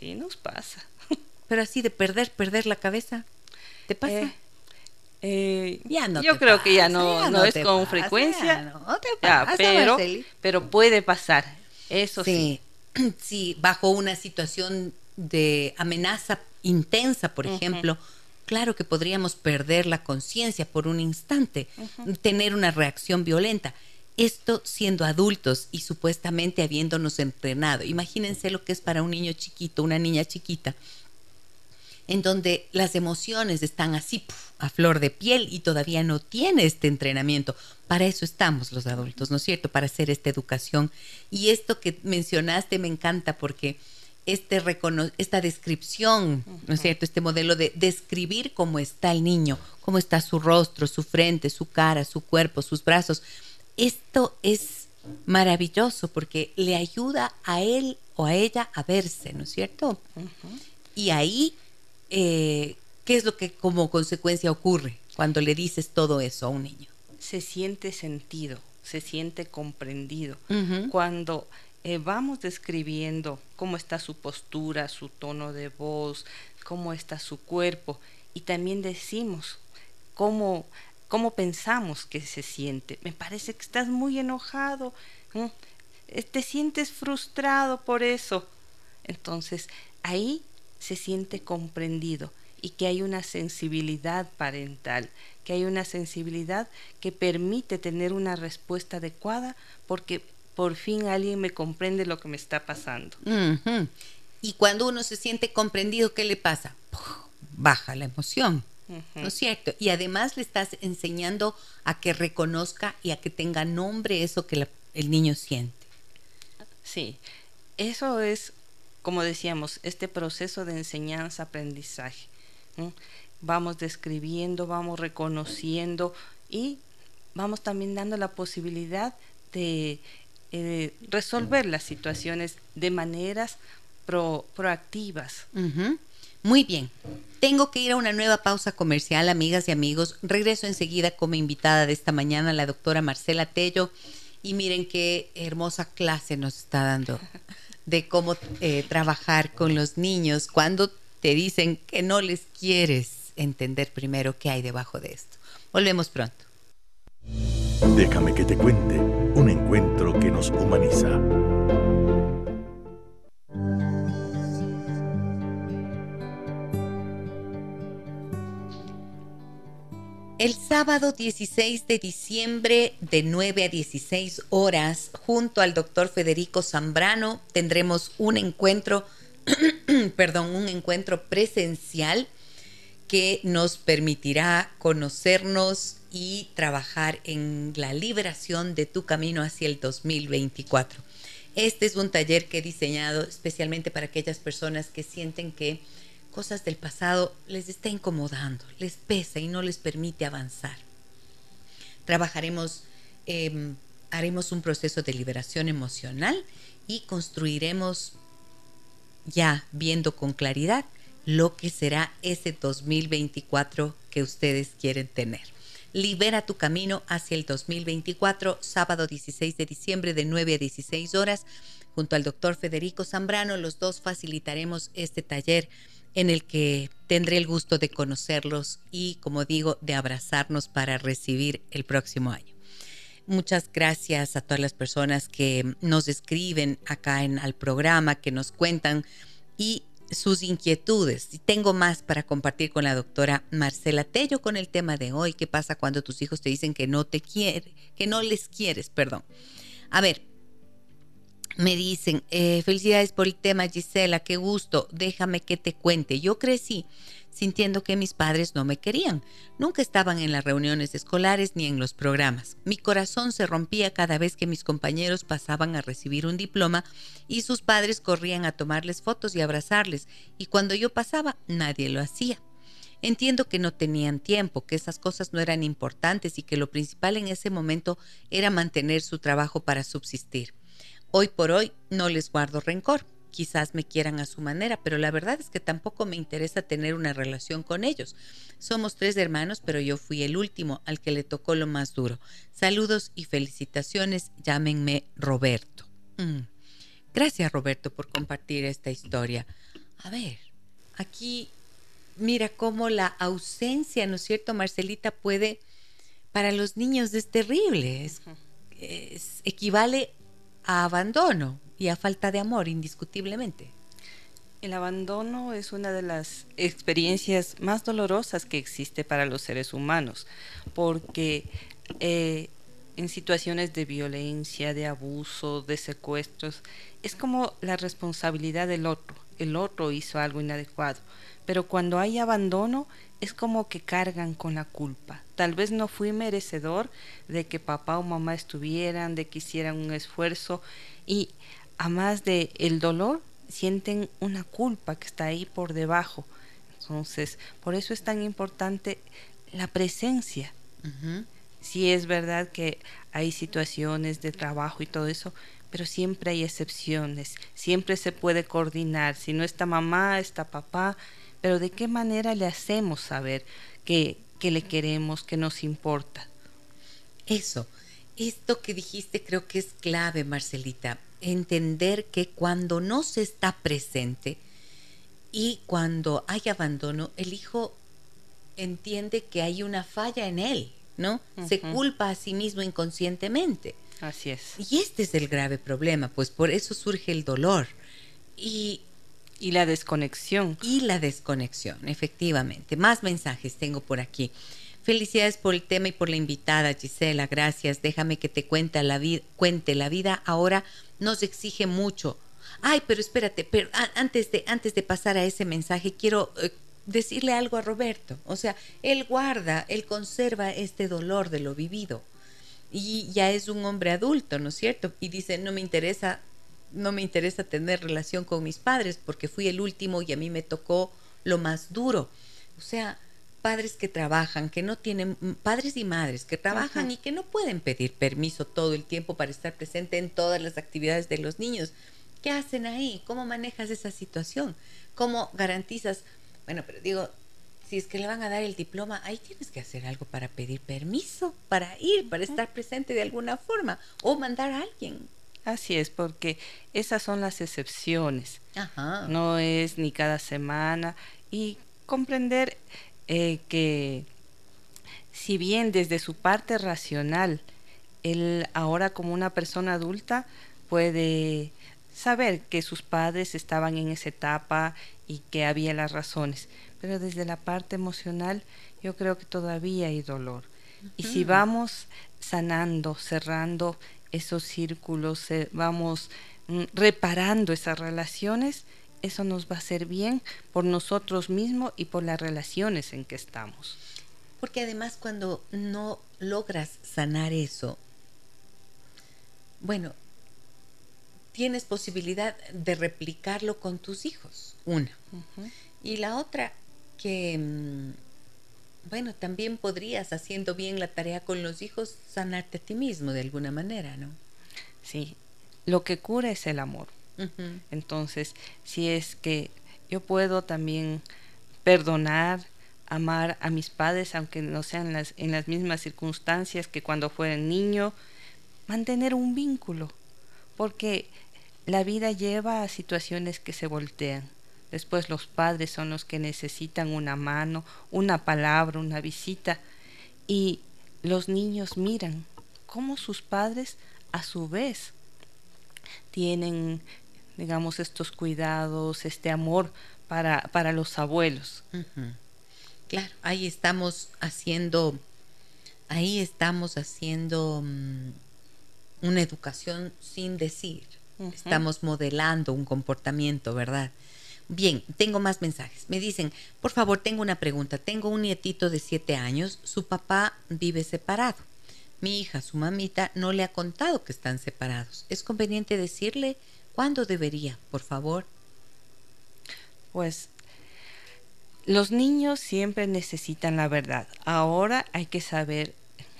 Sí, nos pasa. Pero así de perder, perder la cabeza, ¿te pasa? Eh, eh, ya no yo creo que ya no, no, es con frecuencia. No te pasa, pero, pero puede pasar. Eso sí. Sí, bajo una situación de amenaza intensa, por ejemplo, claro que podríamos perder la conciencia por un instante, tener una reacción violenta. Esto siendo adultos y supuestamente habiéndonos entrenado. Imagínense lo que es para un niño chiquito, una niña chiquita, en donde las emociones están así a flor de piel y todavía no tiene este entrenamiento. Para eso estamos los adultos, ¿no es cierto? Para hacer esta educación. Y esto que mencionaste me encanta porque este esta descripción, ¿no es cierto? Este modelo de describir cómo está el niño, cómo está su rostro, su frente, su cara, su cuerpo, sus brazos esto es maravilloso porque le ayuda a él o a ella a verse, ¿no es cierto? Y ahí, eh, ¿qué es lo que como consecuencia ocurre cuando le dices todo eso a un niño? Se siente sentido, se siente comprendido. Cuando eh, vamos describiendo cómo está su postura, su tono de voz, cómo está su cuerpo y también decimos cómo, cómo pensamos que se siente. Me parece que estás muy enojado, eh, te sientes frustrado por eso. Entonces ahí se siente comprendido y que hay una sensibilidad parental, que hay una sensibilidad que permite tener una respuesta adecuada porque por fin alguien me comprende lo que me está pasando. Y cuando uno se siente comprendido, ¿qué le pasa? Baja la emoción. ¿No es cierto? Y además le estás enseñando a que reconozca y a que tenga nombre eso que el niño siente. Sí, eso es, como decíamos, este proceso de enseñanza-aprendizaje. Vamos describiendo, vamos reconociendo y vamos también dando la posibilidad de eh, resolver las situaciones de maneras proactivas. Muy bien. Tengo que ir a una nueva pausa comercial, amigas y amigos. Regreso enseguida como invitada de esta mañana, la doctora Marcela Tello. Y miren qué hermosa clase nos está dando de cómo eh, trabajar con los niños cuando te dicen que no les quieres entender primero qué hay debajo de esto. Volvemos pronto. Déjame que te cuente un encuentro que nos humaniza. El sábado 16 de diciembre de 9 a 16 horas, junto al doctor Federico Zambrano, tendremos un encuentro, perdón, un encuentro presencial que nos permitirá conocernos y trabajar en la liberación de tu camino hacia el 2024. Este es un taller que he diseñado especialmente para aquellas personas que sienten que cosas del pasado les está incomodando, les pesa y no les permite avanzar. Trabajaremos, em, haremos un proceso de liberación emocional y construiremos ya viendo con claridad lo que será ese 2024 que ustedes quieren tener. Libera tu camino hacia el 2024, sábado 16 de diciembre de 9 a 16 horas. Junto al doctor Federico Zambrano, los dos facilitaremos este taller en el que tendré el gusto de conocerlos y, como digo, de abrazarnos para recibir el próximo año. Muchas gracias a todas las personas que nos escriben acá en al programa, que nos cuentan y sus inquietudes. Y tengo más para compartir con la doctora Marcela Tello con el tema de hoy. ¿Qué pasa cuando tus hijos te dicen que no te quiere, que no les quieres, perdón? A ver, me dicen, eh, felicidades por el tema Gisela, qué gusto, déjame que te cuente. Yo crecí sintiendo que mis padres no me querían. Nunca estaban en las reuniones escolares ni en los programas. Mi corazón se rompía cada vez que mis compañeros pasaban a recibir un diploma y sus padres corrían a tomarles fotos y abrazarles, y cuando yo pasaba nadie lo hacía. Entiendo que no tenían tiempo, que esas cosas no eran importantes y que lo principal en ese momento era mantener su trabajo para subsistir. Hoy por hoy no les guardo rencor, quizás me quieran a su manera, pero la verdad es que tampoco me interesa tener una relación con ellos. Somos tres hermanos, pero yo fui el último al que le tocó lo más duro. Saludos y felicitaciones, llámenme Roberto. Mm. Gracias Roberto por compartir esta historia. A ver, aquí mira cómo la ausencia, ¿no es cierto, Marcelita? Puede, para los niños es terrible, es, equivale a abandono, y a falta de amor, indiscutiblemente. El abandono es una de las experiencias más dolorosas que existe para los seres humanos, porque eh, en situaciones de violencia, de abuso, de secuestros, es como la responsabilidad del otro. El otro hizo algo inadecuado. Pero cuando hay abandono, es como que cargan con la culpa. Tal vez no fui merecedor de que papá o mamá estuvieran, de que hicieran un esfuerzo y a más de el dolor, sienten una culpa que está ahí por debajo. Entonces, por eso es tan importante la presencia. Sí es verdad que hay situaciones de trabajo y todo eso, pero siempre hay excepciones, siempre se puede coordinar. Si no está mamá, está papá, pero ¿de qué manera le hacemos saber que, que le queremos, que nos importa? Eso, esto que dijiste creo que es clave, Marcelita entender que cuando no se está presente y cuando hay abandono, el hijo entiende que hay una falla en él, ¿no? Se culpa a sí mismo inconscientemente. Así es. Y este es el grave problema, pues por eso surge el dolor. Y, y la desconexión. Y la desconexión, efectivamente. Más mensajes tengo por aquí. Felicidades por el tema y por la invitada, Gisela. Gracias. Déjame que te cuente la, vida, cuente. la vida ahora nos exige mucho. Ay, pero espérate, pero antes de, antes de pasar a ese mensaje, quiero eh, decirle algo a Roberto. O sea, él guarda, él conserva este dolor de lo vivido. Y ya es un hombre adulto, ¿no es cierto? Y dice, no me interesa, no me interesa tener relación con mis padres porque fui el último y a mí me tocó lo más duro. O sea, padres que trabajan, que no tienen, padres y madres que trabajan y que no pueden pedir permiso todo el tiempo para estar presente en todas las actividades de los niños. ¿Qué hacen ahí? ¿Cómo manejas esa situación? ¿Cómo garantizas? Bueno, pero digo, si es que le van a dar el diploma, ahí tienes que hacer algo para pedir permiso, para ir, para estar presente de alguna forma o mandar a alguien. Así es, porque esas son las excepciones. No es ni cada semana y comprender eh, que si bien desde su parte racional, él ahora como una persona adulta puede saber que sus padres estaban en esa etapa y que había las razones, pero desde la parte emocional yo creo que todavía hay dolor. Y si vamos sanando, cerrando esos círculos, vamos mm, reparando esas relaciones, eso nos va a hacer bien por nosotros mismos y por las relaciones en que estamos. Porque además cuando no logras sanar eso, bueno, tienes posibilidad de replicarlo con tus hijos, una. Y la otra, que, mm, bueno, también podrías, haciendo bien la tarea con los hijos, sanarte a ti mismo de alguna manera, ¿no? Sí, lo que cura es el amor. Entonces, si es que yo puedo también perdonar, amar a mis padres, aunque no sean las, en las mismas circunstancias que cuando fueran niño, mantener un vínculo, porque la vida lleva a situaciones que se voltean. Después los padres son los que necesitan una mano, una palabra, una visita, y los niños miran cómo sus padres a su vez tienen digamos, estos cuidados, este amor para, para los abuelos. Claro, ahí estamos haciendo, ahí estamos haciendo mm, una educación sin decir. Estamos modelando un comportamiento, ¿verdad? Bien, tengo más mensajes. Me dicen, por favor, tengo una pregunta. Tengo un nietito de siete años, su papá vive separado. Mi hija, su mamita, no le ha contado que están separados. ¿Es conveniente decirle ¿Cuándo debería, por favor? Pues los niños siempre necesitan la verdad. Ahora hay que saber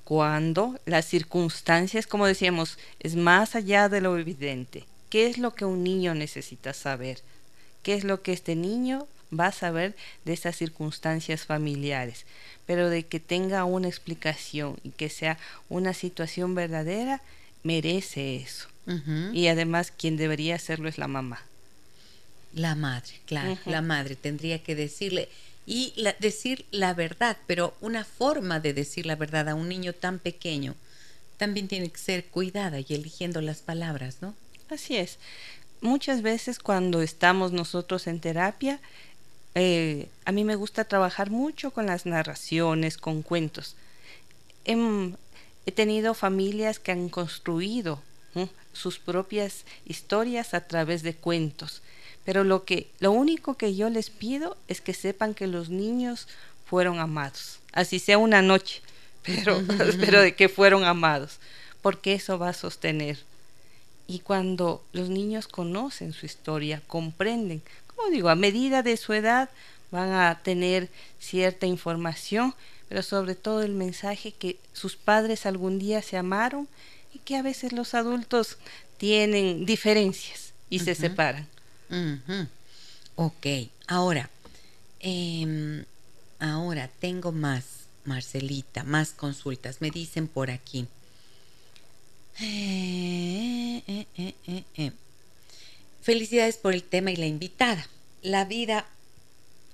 cuándo, las circunstancias, como decíamos, es más allá de lo evidente. ¿Qué es lo que un niño necesita saber? ¿Qué es lo que este niño va a saber de esas circunstancias familiares? Pero de que tenga una explicación y que sea una situación verdadera, merece eso. Y además quien debería hacerlo es la mamá. La madre, claro, la madre tendría que decirle y decir la verdad, pero una forma de decir la verdad a un niño tan pequeño también tiene que ser cuidada y eligiendo las palabras, ¿no? Así es. Muchas veces cuando estamos nosotros en terapia, eh, a mí me gusta trabajar mucho con las narraciones, con cuentos. he tenido familias que han construido sus propias historias a través de cuentos. Pero lo que lo único que yo les pido es que sepan que los niños fueron amados, así sea una noche, pero pero de que fueron amados, porque eso va a sostener. Y cuando los niños conocen su historia, comprenden, como digo, a medida de su edad van a tener cierta información, pero sobre todo el mensaje que sus padres algún día se amaron y que a veces los adultos tienen diferencias y se separan. Ok, ahora, em, ahora tengo más, Marcelita, más consultas. Me dicen por aquí. Felicidades por el tema y la invitada. La vida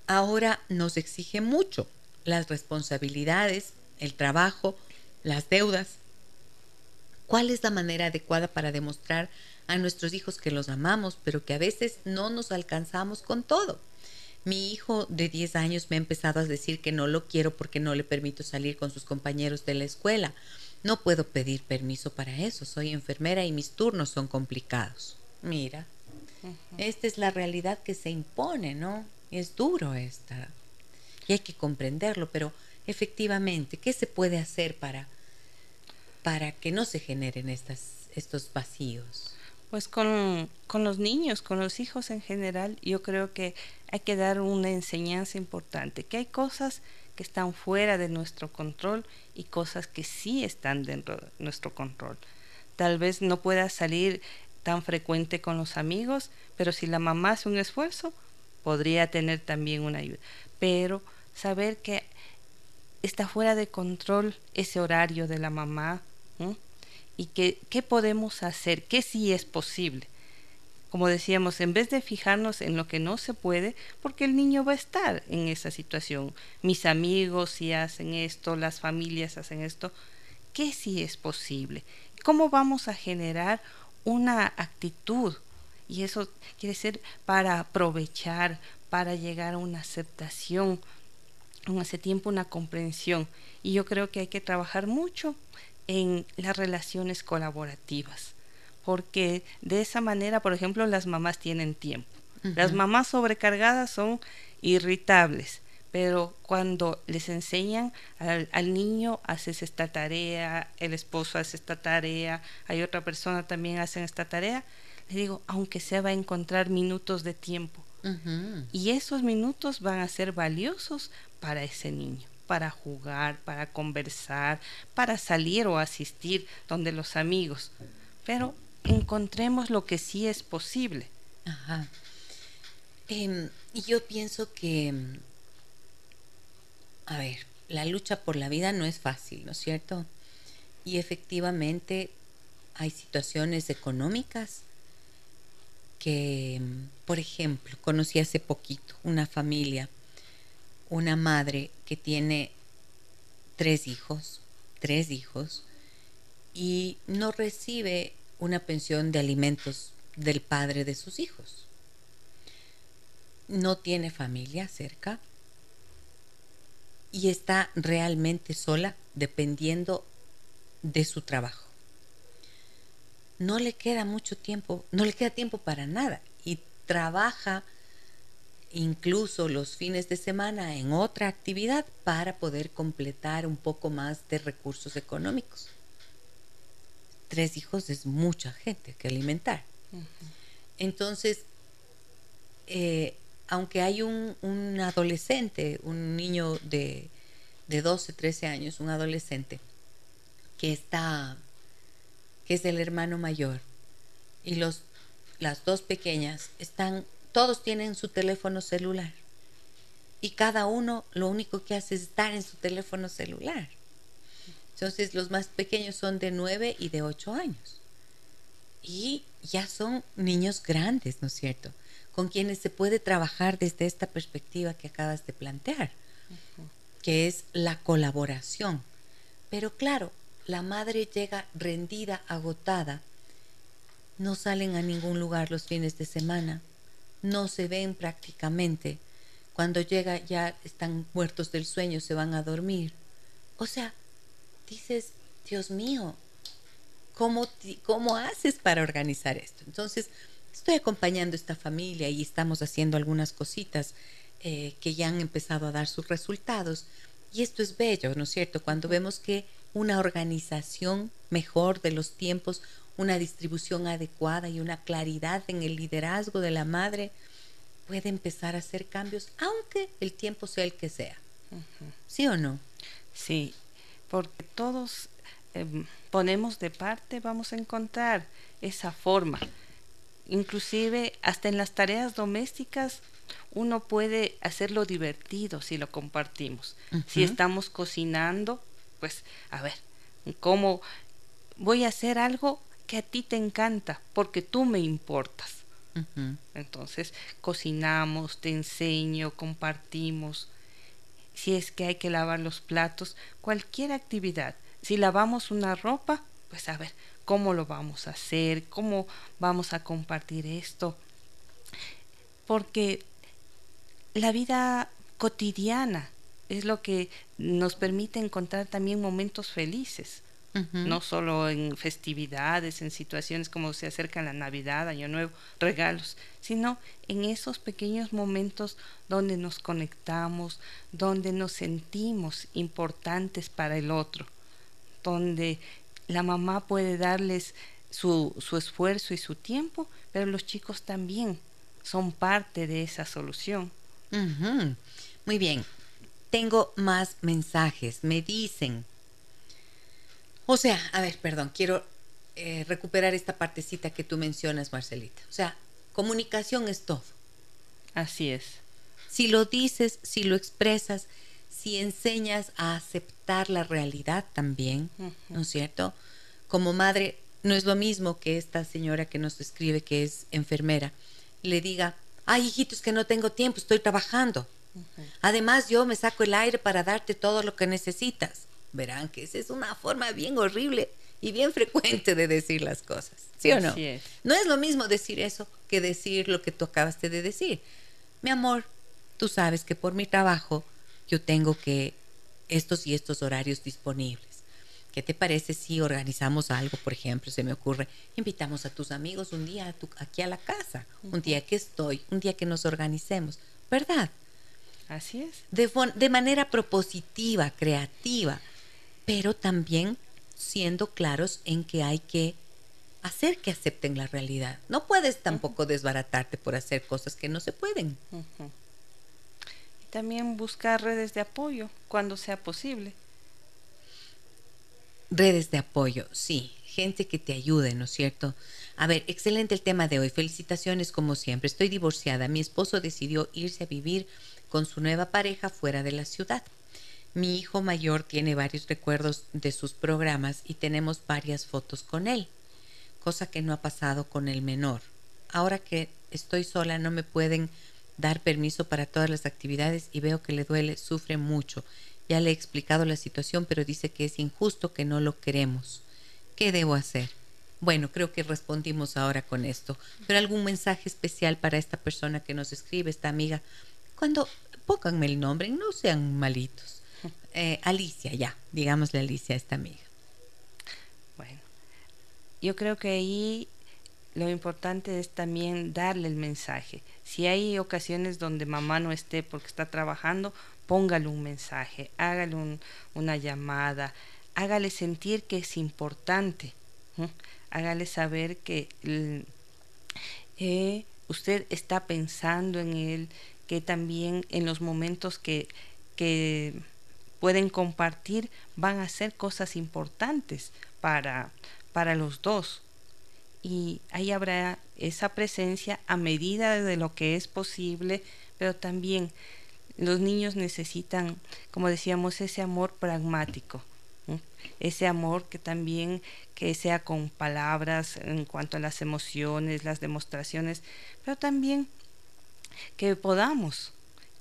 ahora nos exige mucho. Las responsabilidades, el trabajo, las deudas. ¿Cuál es la manera adecuada para demostrar a nuestros hijos que los amamos, pero que a veces no nos alcanzamos con todo? Mi hijo de 10 años me ha empezado a decir que no lo quiero porque no le permito salir con sus compañeros de la escuela. No puedo pedir permiso para eso. Soy enfermera y mis turnos son complicados. Mira, esta es la realidad que se impone, ¿no? Es duro esta. Y hay que comprenderlo, pero efectivamente, ¿qué se puede hacer para, para que no se generen estas, estos vacíos? Pues con, con, los niños, con los hijos en general, yo creo que hay que dar una enseñanza importante, que hay cosas que están fuera de nuestro control y cosas que sí están dentro de nuestro control. Tal vez no pueda salir tan frecuente con los amigos, pero si la mamá hace un esfuerzo, podría tener también una ayuda. Pero saber que está fuera de control ese horario de la mamá y que qué podemos hacer, qué sí es posible. Como decíamos, en vez de fijarnos en lo que no se puede, porque el niño va a estar en esa situación. Mis amigos si hacen esto, las familias hacen esto, ¿qué sí es posible? ¿Cómo vamos a generar una actitud? Y eso quiere ser para aprovechar, para llegar a una aceptación, hace tiempo una comprensión. Y yo creo que hay que trabajar mucho en las relaciones colaborativas, porque de esa manera, por ejemplo, las mamás tienen tiempo. Las mamás sobrecargadas son irritables, pero cuando les enseñan al, al, niño, haces esta tarea, el esposo hace esta tarea, hay otra persona también hace esta tarea, le digo, aunque sea va a encontrar minutos de tiempo. Y esos minutos van a ser valiosos para ese niño, para jugar, para conversar, para salir o asistir donde los amigos. Pero encontremos lo que sí es posible. Ajá. Y yo pienso que, em, a ver, la lucha por la vida no es fácil, ¿no es cierto? Y efectivamente hay situaciones económicas que, em, por ejemplo, conocí hace poquito una familia una madre que tiene tres hijos, tres hijos, y no recibe una pensión de alimentos del padre de sus hijos. No tiene familia cerca y está realmente sola dependiendo de su trabajo. No le queda mucho tiempo, no le queda tiempo para nada y trabaja incluso los fines de semana en otra actividad para poder completar un poco más de recursos económicos. Tres hijos es mucha gente que alimentar. Entonces, eh, aunque hay un, un, adolescente, un niño de, de 12, 13 años, un adolescente, que está, que es el hermano mayor, y los, las dos pequeñas están todos tienen su teléfono celular. Y cada uno lo único que hace es estar en su teléfono celular. Entonces los más pequeños son de 9 y de 8 años. Y ya son niños grandes, ¿no es cierto? Con quienes se puede trabajar desde esta perspectiva que acabas de plantear, que es la colaboración. Pero claro, la madre llega rendida, agotada, no salen a ningún lugar los fines de semana, no se ven prácticamente. Cuando llega ya están muertos del sueño, se van a dormir. O sea, dices, Dios mío, ¿cómo, cómo haces para organizar esto? Entonces, estoy acompañando a esta familia y estamos haciendo algunas cositas eh, que ya han empezado a dar sus resultados. Y esto es bello, ¿no es cierto? Cuando vemos que una organización mejor de los tiempos, una distribución adecuada y una claridad en el liderazgo de la madre, puede empezar a hacer cambios, aunque el tiempo sea el que sea. ¿Sí o no? Sí, porque todos em, ponemos de parte, vamos a encontrar esa forma. Inclusive hasta en las tareas domésticas uno puede hacerlo divertido si lo compartimos. Si estamos cocinando, pues a ver, ¿cómo voy a hacer algo que a ti te encanta, porque tú me importas. Entonces, cocinamos, te enseño, compartimos. Si es que hay que lavar los platos, cualquier actividad. Si lavamos una ropa, pues a ver, ¿cómo lo vamos a hacer? ¿Cómo vamos a compartir esto? Porque la vida cotidiana es lo que nos permite encontrar también momentos felices no solo en festividades, en situaciones como se acerca la Navidad, Año Nuevo, regalos, sino en esos pequeños momentos donde nos conectamos, donde nos sentimos importantes para el otro, donde la mamá puede darles su, su esfuerzo y su tiempo, pero los chicos también son parte de esa solución. Muy bien, tengo más mensajes. Me dicen, o sea, a ver, perdón, quiero eh, recuperar esta partecita que tú mencionas, Marcelita. O sea, comunicación es todo. Así es. Si lo dices, si lo expresas, si enseñas a aceptar la realidad también, ¿no es cierto? Como madre, no es lo mismo que esta señora que nos escribe, que es enfermera, le diga, ay, hijitos, que no tengo tiempo, estoy trabajando. Además, yo me saco el aire para darte todo lo que necesitas verán que esa es una forma bien horrible y bien frecuente de decir las cosas, ¿sí o no? No es lo mismo decir eso que decir lo que tú acabaste de decir. Mi amor, tú sabes que por mi trabajo yo tengo que estos y estos horarios disponibles. ¿Qué te parece si organizamos algo, por ejemplo, se me ocurre, invitamos a tus amigos un día aquí a la casa, un día que estoy, un día que nos organicemos, ¿verdad? Así es. De, de manera propositiva, creativa pero también siendo claros en que hay que hacer que acepten la realidad. No puedes tampoco desbaratarte por hacer cosas que no se pueden. Y también buscar redes de apoyo cuando sea posible. Redes de apoyo, sí, gente que te ayude, ¿no es cierto? A ver, excelente el tema de hoy. Felicitaciones como siempre. Estoy divorciada. Mi esposo decidió irse a vivir con su nueva pareja fuera de la ciudad. Mi hijo mayor tiene varios recuerdos de sus programas y tenemos varias fotos con él, cosa que no ha pasado con el menor. Ahora que estoy sola no me pueden dar permiso para todas las actividades y veo que le duele, sufre mucho. Ya le he explicado la situación, pero dice que es injusto que no lo queremos. ¿Qué debo hacer? Bueno, creo que respondimos ahora con esto. Pero algún mensaje especial para esta persona que nos escribe, esta amiga. Cuando pónganme el nombre, no sean malitos. Eh, Alicia, ya, digámosle Alicia a esta amiga. Bueno, yo creo que ahí lo importante es también darle el mensaje. Si hay ocasiones donde mamá no esté porque está trabajando, póngale un mensaje, hágale una llamada, hágale sentir que es importante, hágale saber que eh, usted está pensando en él, que también en los momentos que, que pueden compartir van a ser cosas importantes para, para los dos. Y ahí habrá esa presencia a medida de lo que es posible, pero también los niños necesitan, como decíamos, ese amor pragmático, ese amor que también que sea con palabras en cuanto a las emociones, las demostraciones, pero también que podamos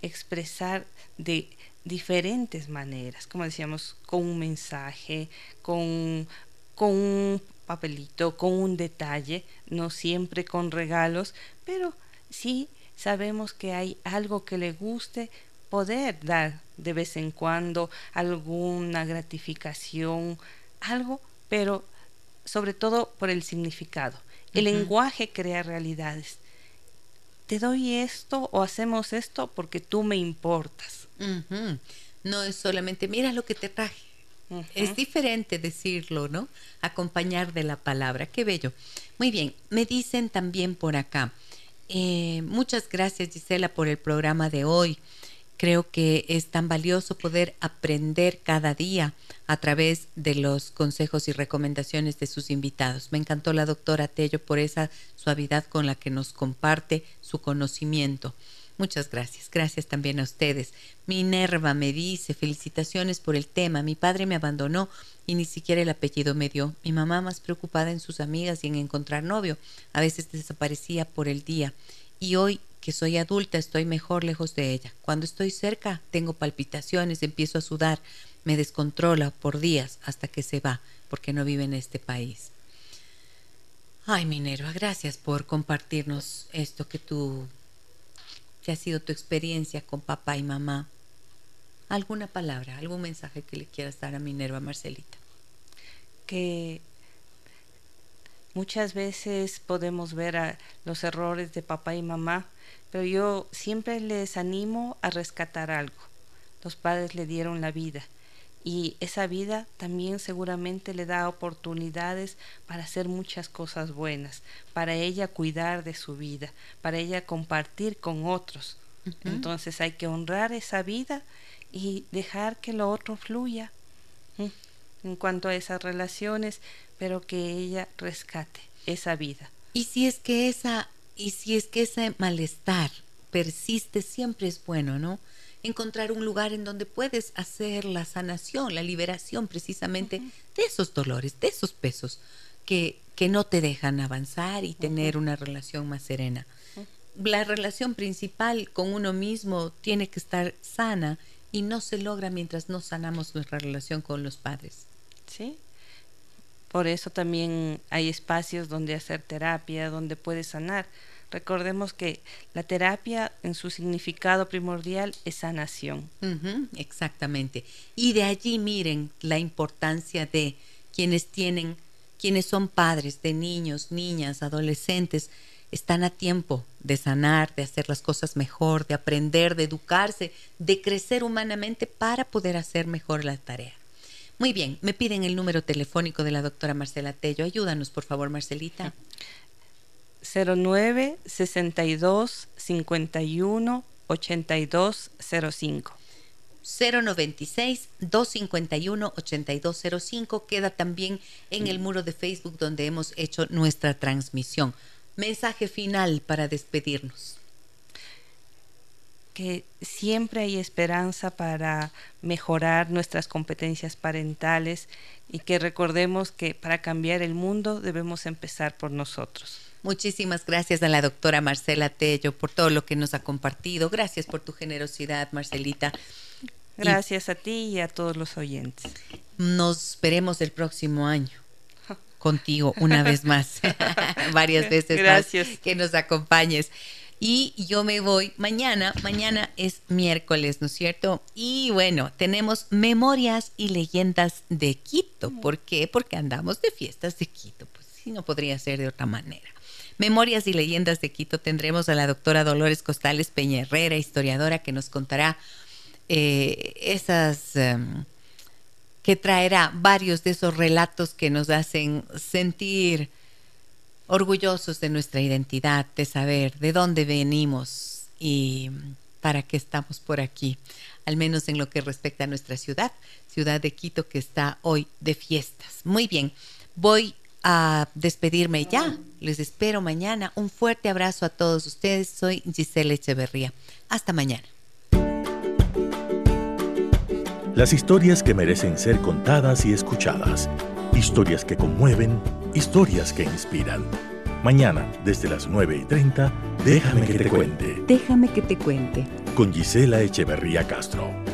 expresar de diferentes maneras, como decíamos, con un mensaje, con, con un papelito, con un detalle, no siempre con regalos, pero sí sabemos que hay algo que le guste, poder dar de vez en cuando alguna gratificación, algo, pero sobre todo por el significado. El lenguaje crea realidades. Te doy esto o hacemos esto porque tú me importas. No es solamente, mira lo que te traje. Es diferente decirlo, ¿no? Acompañar de la palabra. Qué bello. Muy bien, me dicen también por acá. Eh, muchas gracias Gisela por el programa de hoy. Creo que es tan valioso poder aprender cada día a través de los consejos y recomendaciones de sus invitados. Me encantó la doctora Tello por esa suavidad con la que nos comparte su conocimiento. Muchas gracias. Gracias también a ustedes. Minerva me dice, felicitaciones por el tema. Mi padre me abandonó y ni siquiera el apellido me dio. Mi mamá más preocupada en sus amigas y en encontrar novio. A veces desaparecía por el día. Y hoy que soy adulta estoy mejor lejos de ella. Cuando estoy cerca tengo palpitaciones, empiezo a sudar, me descontrola por días hasta que se va, porque no vive en este país. Ay, Minerva, gracias por compartirnos esto que tú que ha sido tu experiencia con papá y mamá. ¿Alguna palabra, algún mensaje que le quieras dar a Minerva Marcelita? Que muchas veces podemos ver a los errores de papá y mamá, pero yo siempre les animo a rescatar algo. Los padres le dieron la vida y esa vida también seguramente le da oportunidades para hacer muchas cosas buenas, para ella cuidar de su vida, para ella compartir con otros. Entonces hay que honrar esa vida y dejar que lo otro fluya en cuanto a esas relaciones, pero que ella rescate esa vida. Y si es que esa y si es que ese malestar persiste, siempre es bueno, ¿no? Encontrar un lugar en donde puedes hacer la sanación, la liberación precisamente de esos dolores, de esos pesos que, que no te dejan avanzar y tener una relación más serena. La relación principal con uno mismo tiene que estar sana y no se logra mientras no sanamos nuestra relación con los padres. Sí. Por eso también hay espacios donde hacer terapia, donde puedes sanar Recordemos que la terapia en su significado primordial es sanación. exactamente. Y de allí miren la importancia de quienes tienen, quienes son padres de niños, niñas, adolescentes, están a tiempo de sanar, de hacer las cosas mejor, de aprender, de educarse, de crecer humanamente para poder hacer mejor la tarea. Muy bien, me piden el número telefónico de la doctora Marcela Tello. Ayúdanos, por favor, Marcelita. 09 62 51 82 05. 096 251 8205 queda también en el muro de Facebook donde hemos hecho nuestra transmisión. Mensaje final para despedirnos. Que siempre hay esperanza para mejorar nuestras competencias parentales y que recordemos que para cambiar el mundo debemos empezar por nosotros. Muchísimas gracias a la doctora Marcela Tello por todo lo que nos ha compartido. Gracias por tu generosidad, Marcelita. Gracias a ti y a todos los oyentes. Nos veremos el próximo año contigo una vez más, varias veces Gracias. más, que nos acompañes. Y yo me voy mañana, mañana es miércoles, ¿no es cierto? Y bueno, tenemos memorias y leyendas de Quito. ¿Por qué? Porque andamos de fiestas de Quito, pues sí, no podría ser de otra manera. Memorias y leyendas de Quito tendremos a la doctora Dolores Costales Peña Herrera, historiadora, que nos contará eh, esas... Em, que traerá varios de esos relatos que nos hacen sentir orgullosos de nuestra identidad, de saber de dónde venimos y para qué estamos por aquí, al menos en lo que respecta a nuestra ciudad, ciudad de Quito que está hoy de fiestas. Muy bien, voy a despedirme ya. Les espero mañana. Un fuerte abrazo a todos ustedes. Soy Giselle Echeverría. Hasta mañana. Las historias que merecen ser contadas y escuchadas. Historias que conmueven, historias que inspiran. Mañana, desde las 9 y 30, déjame, que, te cuente. Déjame que te cuente. Con Gisela Echeverría Castro.